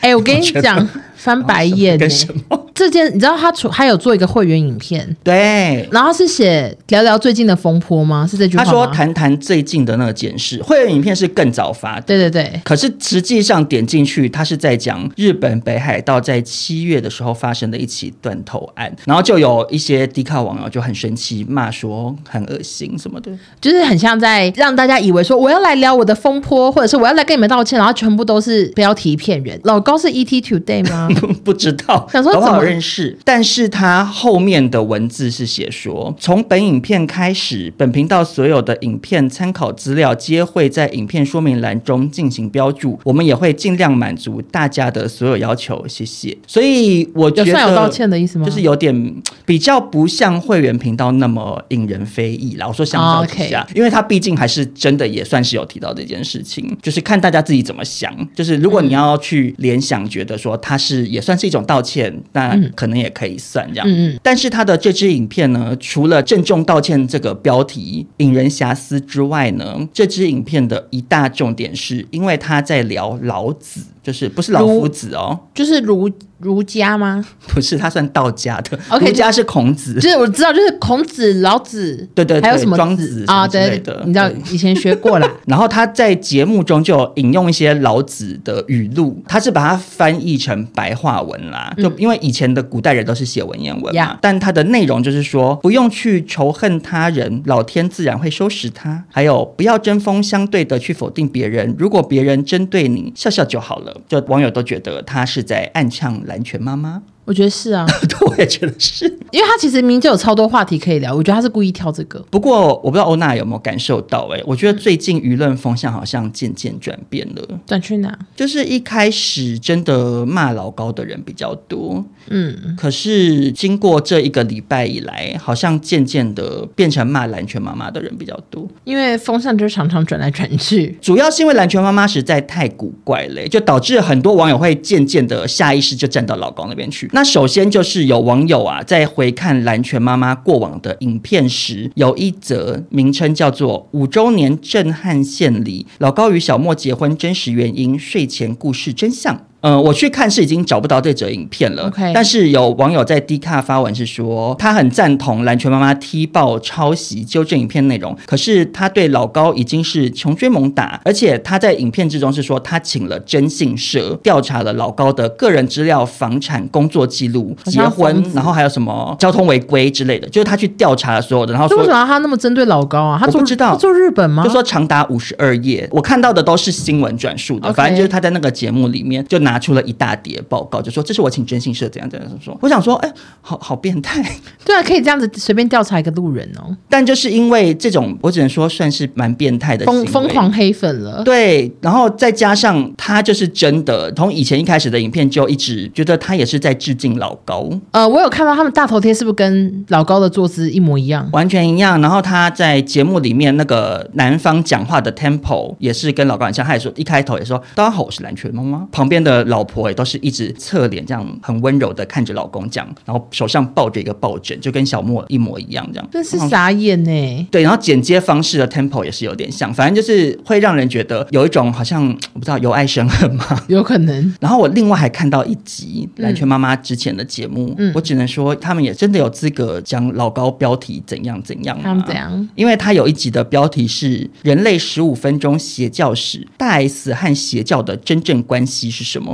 哎，我跟你讲，翻白眼，跟什么？这件，你知道他出还有做一个会员影片，对，然后是写聊聊最近的风波吗？是这句话吗？他说谈谈最近的那个检视。会员影片是更早发的，对对对。可是实际上点进去，他是在讲日本北海道在七月的时候发生的一起断头案，然后就有一些低卡网友就很生气，骂说很恶心什么的，就是很像在让大家以为说我要来聊我的风波，或者是我要来跟你们道歉，然后全部都是标题骗人。老高是 ET Today 吗？不知道，想说怎么好认识，但是他后面的文字是写说，从本影片开始，本频道所有的影片参考资料皆会在影片说明栏中进行标注，我们也会尽量满足大家的所有要求，谢谢。所以我觉得有算有道歉的意思吗？就是有点比较不像会员频道那么引人非议啦。我说相较之下，oh, okay. 因为他毕竟还是真的也算是有提到这件事情，就是看大家自己怎么想。就是如果你要去联想，觉得说他是也算是一种道歉，那可能也可以算这样。嗯嗯。但是他的这支影片呢，除了郑重道歉这个标题引人遐思之外呢，这支影片的一大重点是因为他在聊老子。就是不是老夫子哦，就是儒儒家吗？不是，他算道家的。儒家是孔子，就是我知道，就是孔子、老子，对对，还有什么庄子啊之类的，你知道以前学过啦。然后他在节目中就引用一些老子的语录，他是把它翻译成白话文啦。就因为以前的古代人都是写文言文嘛，但他的内容就是说，不用去仇恨他人，老天自然会收拾他。还有，不要针锋相对的去否定别人，如果别人针对你，笑笑就好了。就网友都觉得他是在暗呛兰泉妈妈。我觉得是啊，对，我也觉得是，因为他其实明明就有超多话题可以聊，我觉得他是故意挑这个。不过我不知道欧娜有没有感受到、欸，哎，我觉得最近舆论风向好像渐渐转变了。转去哪？就是一开始真的骂老高的人比较多，嗯，可是经过这一个礼拜以来，好像渐渐的变成骂兰泉妈妈的人比较多。因为风向就是常常转来转去，主要是因为兰泉妈妈实在太古怪了、欸，就导致很多网友会渐渐的下意识就站到老高那边去。那首先就是有网友啊，在回看蓝泉妈妈过往的影片时，有一则名称叫做“五周年震撼献礼：老高与小莫结婚真实原因睡前故事真相”。嗯，我去看是已经找不到这则影片了。Okay. 但是有网友在 D 卡发文是说，他很赞同蓝泉妈妈踢爆抄袭纠正影片内容，可是他对老高已经是穷追猛打，而且他在影片之中是说他请了征信社调查了老高的个人资料、房产、工作记录、结婚，然后还有什么交通违规之类的，就是他去调查了所有的。然后说为什么他那么针对老高啊？他不知道做日本吗？就说长达五十二页，我看到的都是新闻转述的，Okay. 反正就是他在那个节目里面就拿。拿出了一大叠报告，就说这是我请征信社怎样怎样说。我想说，哎，好好变态。对啊，可以这样子随便调查一个路人哦。但就是因为这种，我只能说算是蛮变态的疯疯狂黑粉了。对，然后再加上他就是真的，从以前一开始的影片就一直觉得他也是在致敬老高。呃，我有看到他们大头贴，是不是跟老高的坐姿一模一样？完全一样。然后他在节目里面那个男方讲话的 tempo 也是跟老高很像。他也说一开头也说：“大家好，我是蓝泉妈妈。”旁边的。老婆也都是一直侧脸这样很温柔的看着老公讲，然后手上抱着一个抱枕，就跟小莫一模一样这样。真是傻眼呢。对，然后剪接方式的 tempo 也是有点像，反正就是会让人觉得有一种好像我不知道由爱生恨吗？有可能。然后我另外还看到一集蓝圈妈妈之前的节目，嗯，我只能说他们也真的有资格讲老高标题怎样怎样。他们怎样？因为他有一集的标题是“人类十五分钟邪教史”，大 S 和邪教的真正关系是什么？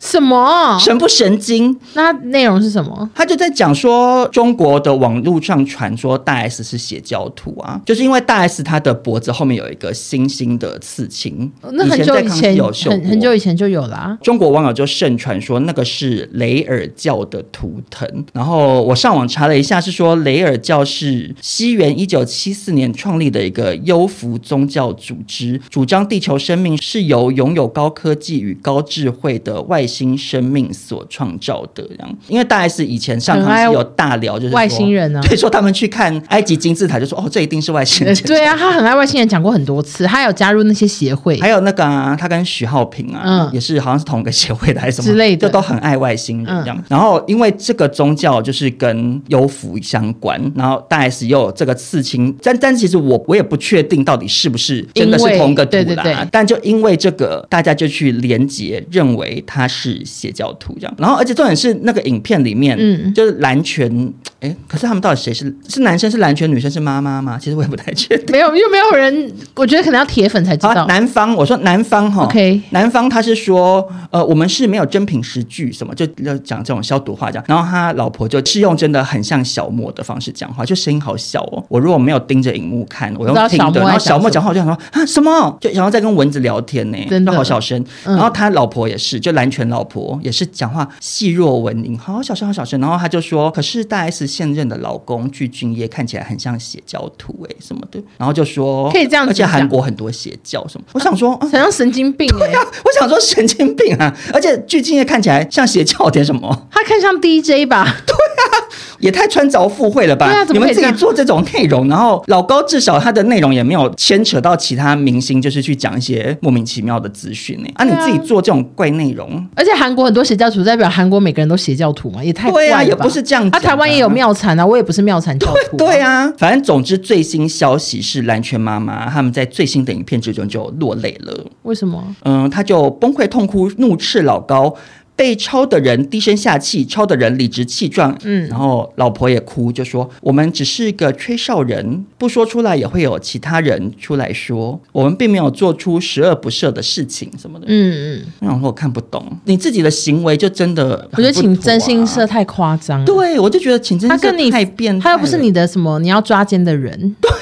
什么神不神经？那内容是什么？他就在讲说，中国的网络上传说大 S 是邪教徒啊，就是因为大 S 她的脖子后面有一个星星的刺青，那很久以前有很很久以前就有啦啊。中国网友就盛传说那个是雷尔教的图腾，然后我上网查了一下，是说雷尔教是西元一九七四年创立的一个优福宗教组织，主张地球生命是由拥有高科技与高智慧的外新生命所创造的这样，因为大 S 以前上堂是有大聊，就是外星人呢，所以说他们去看埃及金字塔，就说哦，这一定是外星人。对啊，他很爱外星人，讲过很多次，他有加入那些协会，还有那个啊，他跟许浩平啊，嗯，也是好像是同一个协会的还是什么之类的，就都很爱外星人这样。嗯、然后因为这个宗教就是跟幽浮相关，然后大 S 又有这个刺青，但但其实我我也不确定到底是不是真的是同一个图啦。对对对，但就因为这个，大家就去连结，认为他是。是邪教徒这样。然后而且重点是那个影片里面，嗯，就是男权，哎，可是他们到底谁是是男生是男权，女生是妈妈吗？其实我也不太确定。没有，又没有人，我觉得可能要铁粉才知道。男方，我说男方哈，OK，男方他是说，呃，我们是没有真凭实据什么，就要讲这种消毒话这样。然后他老婆就是用真的很像小莫的方式讲话，就声音好小哦。我如果没有盯着荧幕看，我用听的，然后小莫讲话我就想说啊什么，就然后在跟蚊子聊天呢，真的好小声。然后他老婆也是，就男权老婆也是讲话细弱蚊音，好小声好小声。然后他就说，可是大 S 现任的老公具俊晔看起来很像邪教徒哎什么的。然后就说可以这样，而且韩国很多邪教什么。我想说，好像神经病哎。我想说神经病啊，而且具俊晔看起来像邪教点什么？他看像 DJ 吧？对啊，也太穿凿附会了吧？你们自己做这种内容，然后老高至少他的内容也没有牵扯到其他明星，就是去讲一些莫名其妙的资讯呢。啊，你自己做这种怪内容，而且韩国很多邪教徒，代表韩国每个人都邪教徒嘛？也太怪了吧？也不是这样。啊，台湾也有妙产啊，我也不是妙产教徒。对啊，反正总之最新消息是蓝圈妈妈他们在最新的影片之中就落泪了。为什么？嗯，他就崩溃痛哭，怒斥老高。被抄的人低声下气，抄的人理直气壮。嗯，然后老婆也哭，就说：“我们只是个吹哨人，不说出来也会有其他人出来说，我们并没有做出十恶不赦的事情什么的。”嗯嗯，然后我看不懂你自己的行为，就真的、啊、我觉得请真心社太夸张。对，我就觉得请真心社太变态，他又不是你的什么你要抓奸的人。对对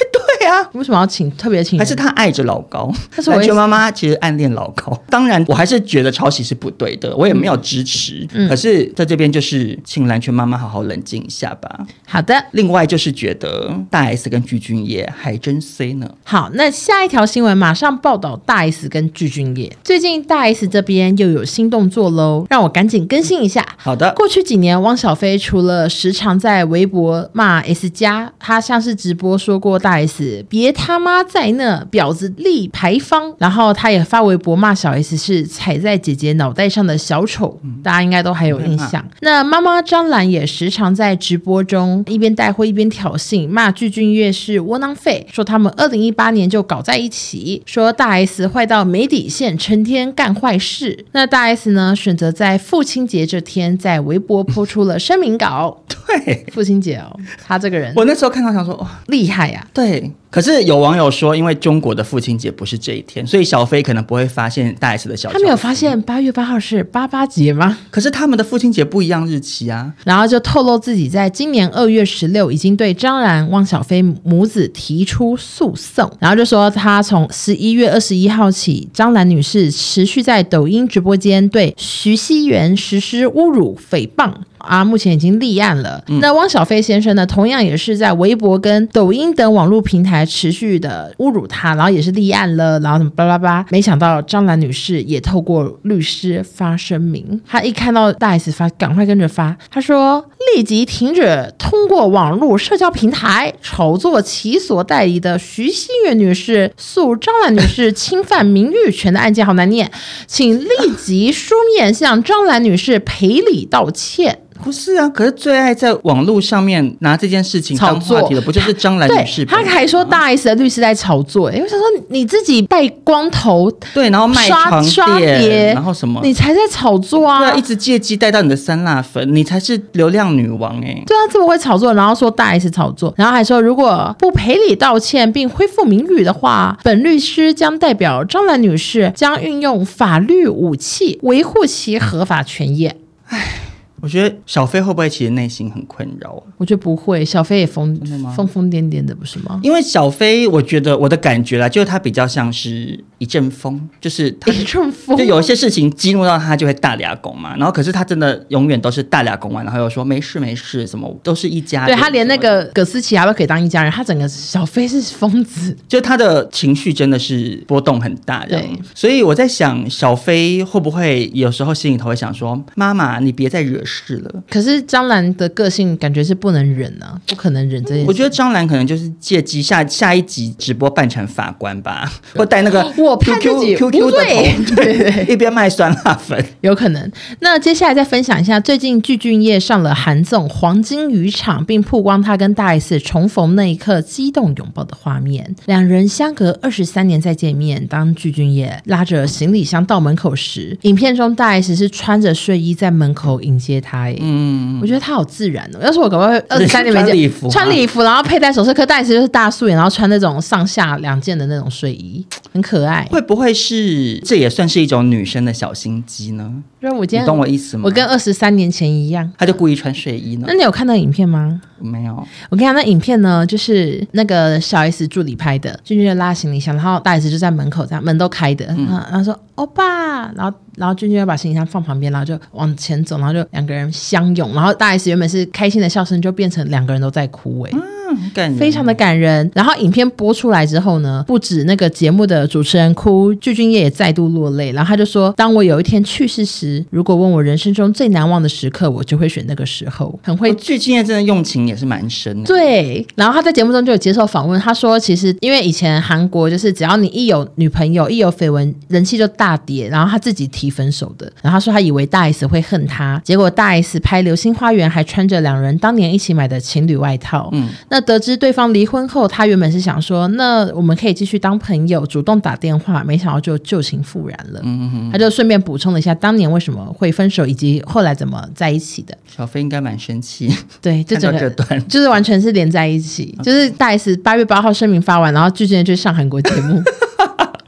啊，为什么要请特别请？还是他爱着老高？蓝圈妈妈其实暗恋老高。当然，我还是觉得抄袭是不对的，我也没有。支持，可是在这边就是请蓝圈妈妈好好冷静一下吧。好的，另外就是觉得大 S 跟具俊曄还真 C 呢。好，那下一条新闻马上报道大 S 跟具俊曄。最近大 S 这边又有新动作喽，让我赶紧更新一下。好的，过去几年汪小菲除了时常在微博骂 S 家，他像是直播说过大 S 别他妈在那婊子立牌坊，然后他也发微博骂小 S 是踩在姐姐脑袋上的小丑。大家应该都还有印象。那妈妈张兰也时常在直播中一边带货一边挑衅，骂具俊曄是窝囊废，说他们二零一八年就搞在一起，说大 S 坏到没底线，成天干坏事。那大 S 呢，选择在父亲节这天在微博抛出了声明稿。对，父亲节哦，他这个人，我那时候看到想说，哇，厉害呀、啊。对。可是有网友说，因为中国的父亲节不是这一天，所以小飞可能不会发现大 S 的小。他没有发现八月八号是八八节吗？可是他们的父亲节不一样日期啊。然后就透露自己在今年二月十六已经对张兰、汪小菲母子提出诉讼，然后就说他从十一月二十一号起，张兰女士持续在抖音直播间对徐熙媛实施侮辱、诽谤。啊，目前已经立案了。嗯、那汪小菲先生呢，同样也是在微博跟抖音等网络平台持续的侮辱他，然后也是立案了，然后什么巴拉巴。没想到张兰女士也透过律师发声明，她一看到大 S 发，赶快跟着发，她说立即停止通过网络社交平台炒作其所代理的徐熙媛女士诉张兰女士侵犯名誉权的案件，好难念，请立即书面向张兰女士赔礼道歉。不是啊，可是最爱在网络上面拿这件事情当话题的，不就是张兰女士？他还说大 S 的律师在炒作，哎，我想说你自己戴光头，对，然后卖床垫，然后什么，你才在炒作啊！对啊，一直借机带到你的酸辣粉，你才是流量女王哎！对啊，这么会炒作，然后说大 S 炒作，然后还说如果不赔礼道歉并恢复名誉的话，本律师将代表张兰女士将运用法律武器维护其合法权益。唉。我觉得小飞会不会其实内心很困扰？我觉得不会，小飞也疯疯疯癫癫的，不是吗？因为小飞，我觉得我的感觉啦，就是他比较像是一阵风，就是他一阵风，就有一些事情激怒到他就会大俩拱嘛。然后可是他真的永远都是大俩拱完，然后又说没事没事，什么都是一家人。对，他连那个葛思琪还会可以当一家人，他整个小飞是疯子，就他的情绪真的是波动很大。对，所以我在想，小飞会不会有时候心里头会想说：“妈妈，你别再惹。”事了。可是张兰的个性感觉是不能忍啊，不可能忍这件事。我觉得张兰可能就是借机下下一集直播扮成法官吧，或带那个我判自己 QQ 的头，对，对对一边卖酸辣粉，有可能。那接下来再分享一下，最近具俊晔上了韩综《黄金渔场》，并曝光他跟大 S 重逢那一刻激动拥抱的画面。两人相隔二十三年再见面，当具俊晔拉着行李箱到门口时，影片中大 S 是穿着睡衣在门口迎接他。哎，嗯，我觉得他好自然哦。要是我，可能会 二十三年没见，穿礼服，穿礼服，然后佩戴首饰。可大 S 就是大素颜，然后穿那种上下两件的那种睡衣，很可爱。会不会是这也算是一种女生的小心机呢？因为我今天你懂我意思吗？我跟二十三年前一样，他就故意穿睡衣呢。那你有看到影片吗？没有。我跟你讲，那影片呢，就是那个小 S 助理拍的，俊曄拉行李箱，然后大 S 就在门口，这样门都开的，嗯、然后说欧巴，然后然后俊俊要把行李箱放旁边，然后就往前走，然后就两个人相拥，然后大 S 原本是开心的笑声，就变成两个人都在哭，哎、嗯，感，非常的感人。然后影片播出来之后呢，不止那个节目的主持人哭，具俊曄也再度落泪，然后他就说，当我有一天去世时，如果问我人生中最难忘的时刻，我就会选那个时候。很会，具俊曄真的用情也是蛮深的。对，然后他在节目中就有接受访问，他说其实因为以前韩国就是只要你一有女朋友，一有绯闻，人气就大跌，然后他自己提分手的。然后他说他以为大 S 会恨他，结果大 S 拍《流星花园》还穿着两人当年一起买的情侣外套。嗯，那得知对方离婚后，他原本是想说，那我们可以继续当朋友，主动打电话，没想到就旧情复燃了。嗯嗯嗯，他就顺便补充了一下当年为什么会分手，以及后来怎么在一起的。小飞应该蛮生气。对，就整个就是完全是连在一起，就是大 S 八月八号声明发完，然后具俊曄就上韩国节目。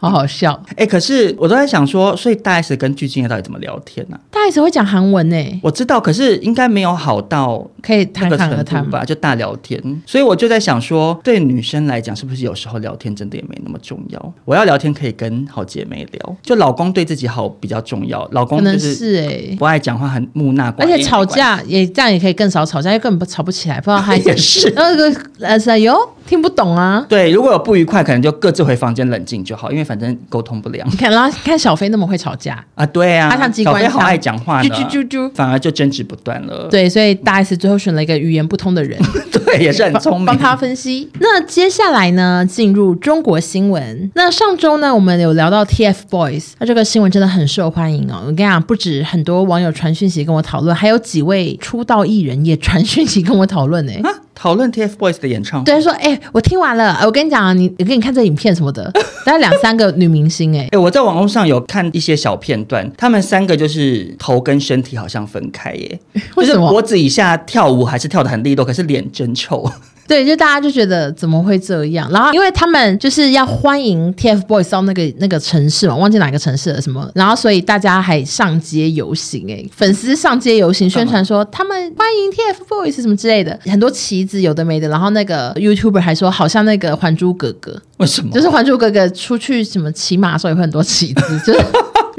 好好笑，哎、欸！可是我都在想说，所以大 S 跟具俊曄到底怎么聊天呢、啊？大 S 会讲韩文呢、欸，我知道，可是应该没有好到可以侃侃而谈吧？就大聊天，所以我就在想说，对女生来讲，是不是有时候聊天真的也没那么重要？我要聊天可以跟好姐妹聊，就老公对自己好比较重要。老公就是哎，不爱讲话，很木讷，而且吵架也这样也可以更少吵架，因为根本吵不起来，不知道他 也是那个呃是哟。听不懂啊？对，如果有不愉快，可能就各自回房间冷静就好，因为反正沟通不了。你 看，然后看小飞那么会吵架啊，对啊，他像机关枪，小飞好爱讲话，啾啾啾啾，反而就争执不断了。对，所以大 S 最后选了一个语言不通的人，对，也是很聪明，帮他分析。那接下来呢，进入中国新闻。那上周呢，我们有聊到 TFBOYS，那这个新闻真的很受欢迎哦。我跟你讲，不止很多网友传讯息跟我讨论，还有几位出道艺人也传讯息跟我讨论呢。讨论 TFBOYS 的演唱会，对，说，哎、欸，我听完了，我跟你讲啊，你，我给你看这影片什么的，大概两三个女明星、欸，哎，哎，我在网络上有看一些小片段，他们三个就是头跟身体好像分开、欸，耶，就是脖子以下跳舞还是跳得很利落，可是脸真臭。对，就大家就觉得怎么会这样？然后因为他们就是要欢迎 TFBOYS 到那个那个城市嘛，忘记哪个城市了什么，然后所以大家还上街游行，哎，粉丝上街游行宣传说他们欢迎 TFBOYS 什么之类的，很多旗子有的没的，然后那个 YouTuber 还说好像那个《还珠格格》，为什么？就是《还珠格格》出去什么骑马的时候也会很多旗子，就是。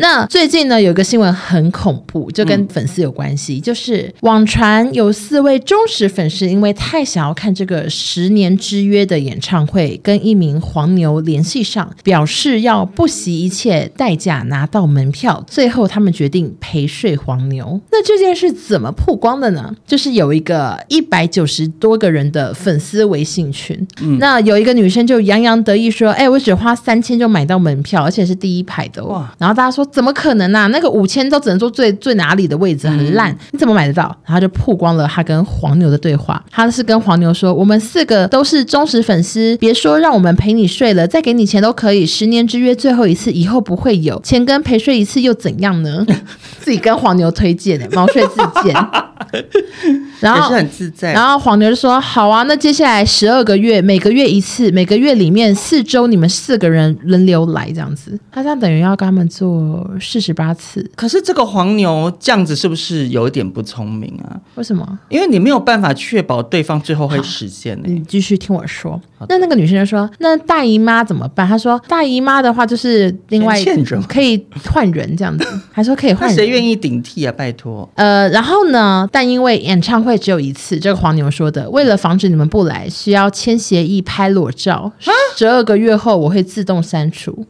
那最近呢，有个新闻很恐怖，就跟粉丝有关系，嗯、就是网传有四位忠实粉丝因为太想要看这个十年之约的演唱会，跟一名黄牛联系上，表示要不惜一切代价拿到门票，最后他们决定陪睡黄牛。那这件事怎么曝光的呢？就是有一个一百九十多个人的粉丝微信群，嗯、那有一个女生就洋洋得意说：“哎，我只花三千就买到门票，而且是第一排的哦。哇”然后大家说。怎么可能啊？那个五千都只能坐最最哪里的位置，很烂，你怎么买得到？然后就曝光了他跟黄牛的对话。他是跟黄牛说：“我们四个都是忠实粉丝，别说让我们陪你睡了，再给你钱都可以。十年之约最后一次，以后不会有钱跟陪睡一次又怎样呢？” 自己跟黄牛推荐的毛遂自荐，然后也是很自在。然后黄牛就说：“好啊，那接下来十二个月，每个月一次，每个月里面四周你们四个人轮流来，这样子。他这样等于要跟他们做。”四十八次，可是这个黄牛这样子是不是有一点不聪明啊？为什么？因为你没有办法确保对方最后会实现呢、欸。你继续听我说。那那个女生就说：“那大姨妈怎么办？”她说：“大姨妈的话就是另外可以换人这样子，还说可以换人。谁愿意顶替啊？拜托。呃，然后呢？但因为演唱会只有一次，这个黄牛说的，为了防止你们不来，需要签协议拍裸照。十二个月后我会自动删除。”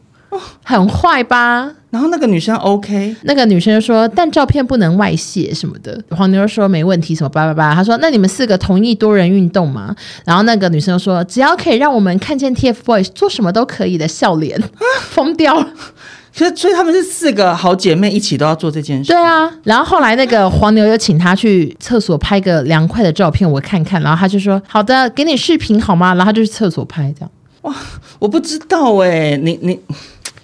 很坏吧？然后那个女生 OK，那个女生就说，但照片不能外泄什么的。黄牛说没问题，什么叭叭叭。他说，那你们四个同意多人运动吗？然后那个女生就说，只要可以让我们看见 TFBOYS 做什么都可以的笑脸，疯掉了。所以，所以他们是四个好姐妹一起都要做这件事。对啊，然后后来那个黄牛又请她去厕所拍个凉快的照片，我看看。然后她就说：“好的，给你视频好吗？”然后她就去厕所拍，这样。哇，我不知道哎，你你。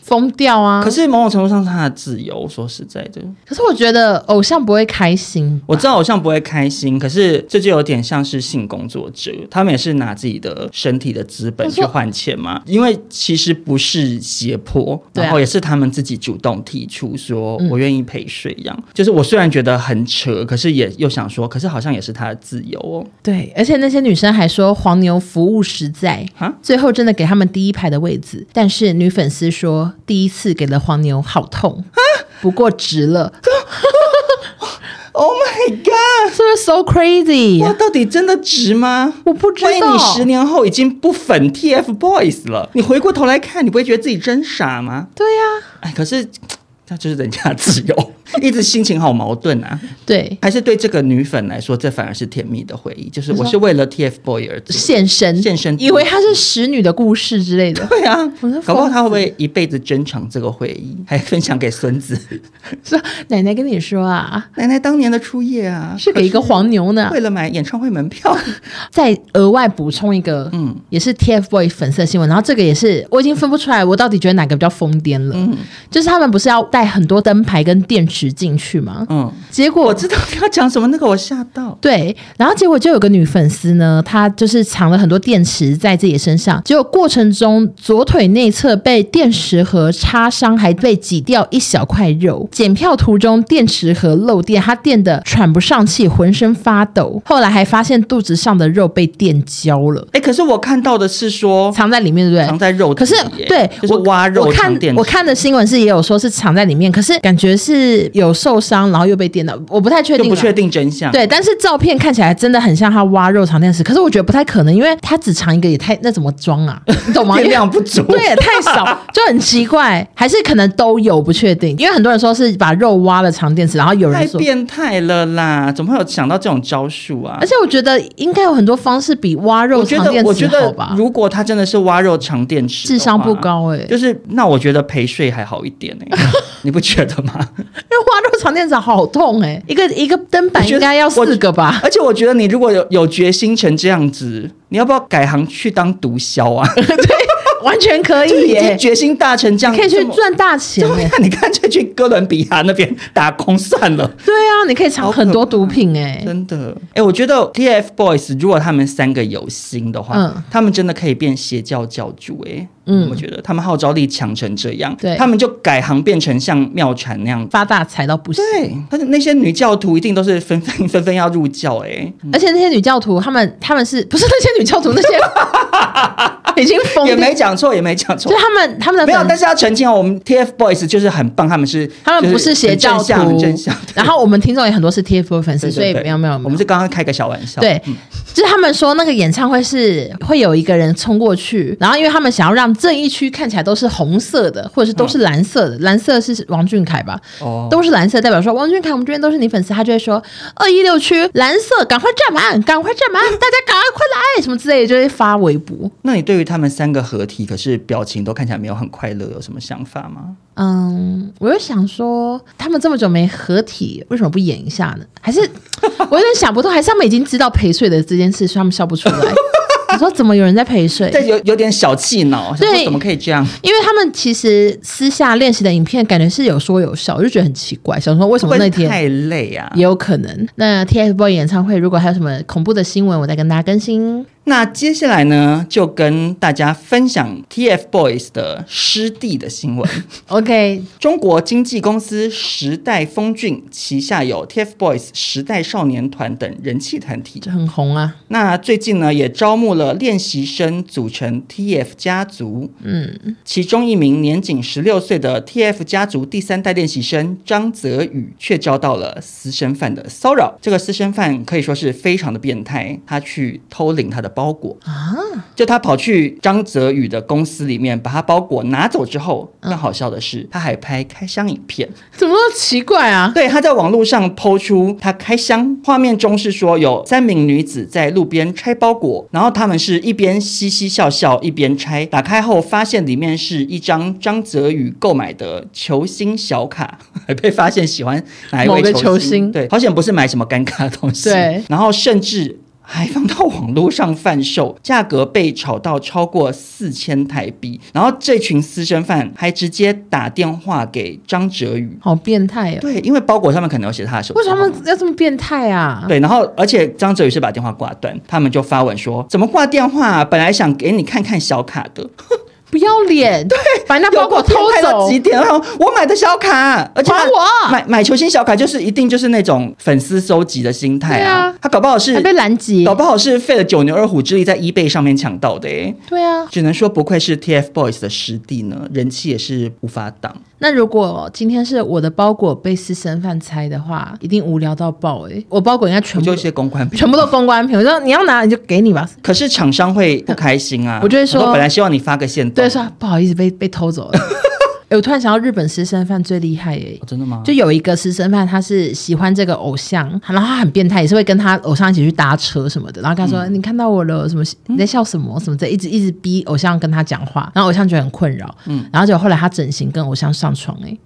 疯掉啊！可是某种程度上是他的自由，说实在的。可是我觉得偶像不会开心。我知道偶像不会开心，可是这就有点像是性工作者，他们也是拿自己的身体的资本去换钱嘛。因为其实不是胁迫，然后也是他们自己主动提出说“我愿意陪睡”一样。就是我虽然觉得很扯，可是也又想说，可是好像也是他的自由哦。对，而且那些女生还说黄牛服务实在啊，最后真的给他们第一排的位置。但是女粉丝说。第一次给了黄牛，好痛，不过值了。Oh my god！是不是 so crazy？哇，到底真的值吗？我不知道。万一你十年后已经不粉 TFBOYS 了，你回过头来看，你不会觉得自己真傻吗？对呀、啊。哎，可是。那就是人家自由，一直心情好矛盾啊。对，还是对这个女粉来说，这反而是甜蜜的回忆。就是我是为了 TFBOYS 而献身，献身，以为她是使女的故事之类的。对啊，搞不好她会不会一辈子珍藏这个回忆，还分享给孙子？说奶奶跟你说啊，奶奶当年的初夜啊，是给一个黄牛呢，为了买演唱会门票。再额外补充一个，嗯，也是 TFBOYS 粉色新闻。然后这个也是我已经分不出来，我到底觉得哪个比较疯癫了？嗯，就是他们不是要。带很多灯牌跟电池进去嘛？嗯，结果我知道你要讲什么，那个我吓到。对，然后结果就有个女粉丝呢，她就是藏了很多电池在自己身上，结果过程中左腿内侧被电池盒插伤，还被挤掉一小块肉。检票途中电池盒漏电，她电的喘不上气，浑身发抖。后来还发现肚子上的肉被电焦了。哎，可是我看到的是说藏在里面，对不对？藏在肉，可是对，就是挖肉。我看我看的新闻是也有说是藏在。里面可是感觉是有受伤，然后又被电到，我不太确定，不确定真相。对，但是照片看起来真的很像他挖肉藏电池，可是我觉得不太可能，因为他只藏一个也太，那怎么装啊？你懂吗？电量不足，对，也太少，就很奇怪，还是可能都有不确定，因为很多人说是把肉挖了藏电池，然后有人说太变态了啦，怎么会有想到这种招数啊？而且我觉得应该有很多方式比挖肉藏电池好吧？我觉得如果他真的是挖肉藏电池，智商不高哎、欸，就是那我觉得陪睡还好一点哎、欸，你不觉得吗？因为挖肉床垫子好痛哎、欸，一个一个灯板应该要四个吧？而且我觉得你如果有有决心成这样子，你要不要改行去当毒枭啊？对。完全可以耶！决心大成这样，可以去赚大钱。那你干脆去哥伦比亚那边打工算了。对啊，你可以藏很多毒品哎，真的哎，我觉得 TFBOYS 如果他们三个有心的话，嗯，他们真的可以变邪教教主哎。嗯，我觉得他们号召力强成这样，对，他们就改行变成像妙禅那样。发大财到不行。对，但是那些女教徒一定都是纷纷纷纷要入教哎，而且那些女教徒，他们他们是不是那些女教徒那些 已经疯也没讲错也没讲错，就他们他们的没有，但是要澄清哦，我们 TFBOYS 就是很棒，他们是他们不是邪教徒，真相。然后我们听众也很多是 TFBOYS 粉丝，所以没有没有，我们是刚刚开个小玩笑。对，就是他们说那个演唱会是会有一个人冲过去，然后因为他们想要让这一区看起来都是红色的，或者是都是蓝色的，嗯、蓝色是王俊凯吧？哦，都是蓝色，代表说王俊凯，我们这边都是你粉丝，他就会说二一六区蓝色，赶快站满，赶快站满，大家赶快快来，什么之类的，就会发微博。那你对于他们三个合体，可是表情都看起来没有很快乐，有什么想法吗？嗯，我就想说，他们这么久没合体，为什么不演一下呢？还是 我有点想不通，还是他们已经知道陪睡的这件事，所以他们笑不出来。你说怎么有人在陪睡？对，有有点小气恼。说，怎么可以这样？因为他们其实私下练习的影片，感觉是有说有笑，我就觉得很奇怪。想说为什么那天太累啊？也有可能。那 TFBOYS 演唱会如果还有什么恐怖的新闻，我再跟大家更新。那接下来呢，就跟大家分享 TFBOYS 的师弟的新闻。OK，中国经纪公司时代峰峻旗下有 TFBOYS 时代少年团等人气团体，这很红啊。那最近呢，也招募了练习生组成 TF 家族。嗯，其中一名年仅十六岁的 TF 家族第三代练习生张泽宇，却遭到了私生饭的骚扰。这个私生饭可以说是非常的变态，他去偷领他的。包裹啊！就他跑去张泽宇的公司里面，把他包裹拿走之后，更好笑的是，他还拍开箱影片，怎么奇怪啊？对，他在网络上 PO 出他开箱画面中是说有三名女子在路边拆包裹，然后他们是一边嘻嘻笑笑一边拆，打开后发现里面是一张张泽宇购买的球星小卡，还被发现喜欢哪一位球星？球星对，好险不是买什么尴尬的东西。对，然后甚至。还放到网络上贩售，价格被炒到超过四千台币。然后这群私生饭还直接打电话给张哲宇，好变态啊！对，因为包裹上面可能有写他的手机。为什么他们要这么变态啊？对，然后而且张哲宇是把电话挂断，他们就发文说：怎么挂电话？本来想给你看看小卡的。不要脸！对，把那包裹偷走几点？然后我买的小卡，而且我买买球星小卡就是一定就是那种粉丝收集的心态啊。他搞不好是被拦截，搞不好是费了九牛二虎之力在 eBay 上面抢到的。哎，对啊，只能说不愧是 TFBOYS 的师弟呢，人气也是无法挡。那如果今天是我的包裹被私生饭拆的话，一定无聊到爆哎！我包裹应该全部就一些公关品，全部都公关品。我说你要拿你就给你吧。可是厂商会不开心啊！我就会说，本来希望你发个限动。对，说不好意思被被偷走了。哎，我突然想到日本私生饭最厉害哎、哦，真的吗？就有一个私生饭，他是喜欢这个偶像，然后他很变态，也是会跟他偶像一起去搭车什么的，然后跟他说：“嗯、你看到我了？什么？你在笑什么？什么的？”一直一直逼偶像跟他讲话，然后偶像觉得很困扰。嗯，然后就后来他整形跟偶像上床哎。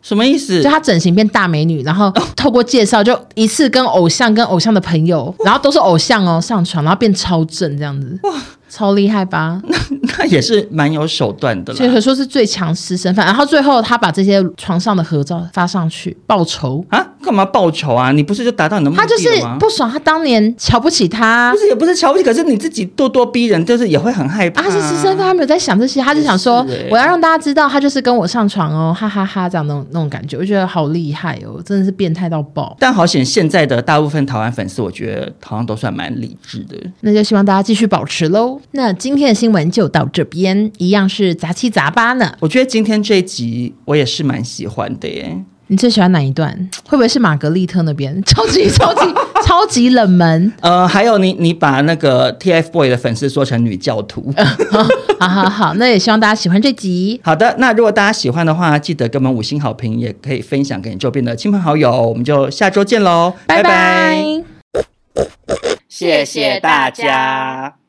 什么意思？就他整形变大美女，然后透过介绍，就一次跟偶像、跟偶像的朋友，然后都是偶像哦上床，然后变超正这样子，哇，超厉害吧？那 那也是蛮有手段的啦。所以可说是最强私生饭，然后最后他把这些床上的合照发上去报仇啊？干嘛报仇啊？你不是就达到你的目的？他就是不爽，他当年瞧不起他，不是也不是瞧不起，可是你自己咄咄逼人，就是也会很害怕。啊、他是私生饭，他没有在想这些，他就想说我要让大家知道他就是跟我上床哦，哈哈哈，哈，这样那种那种感觉，我觉得好厉害哦，真的是变态到爆。但好险，现在的大部分台湾粉丝，我觉得好像都算蛮理智的。那就希望大家继续保持喽。那今天的新闻就到这边，一样是杂七杂八呢。我觉得今天这一集我也是蛮喜欢的耶。你最喜欢哪一段？会不会是玛格丽特那边？超级超级 超级冷门。呃，还有你你把那个 TFBOY 的粉丝说成女教徒。好好好，那也希望大家喜欢这集。好的，那如果大家喜欢的话，记得给我们五星好评，也可以分享给你周边的亲朋好友。我们就下周见喽，拜拜。拜拜。谢谢大家。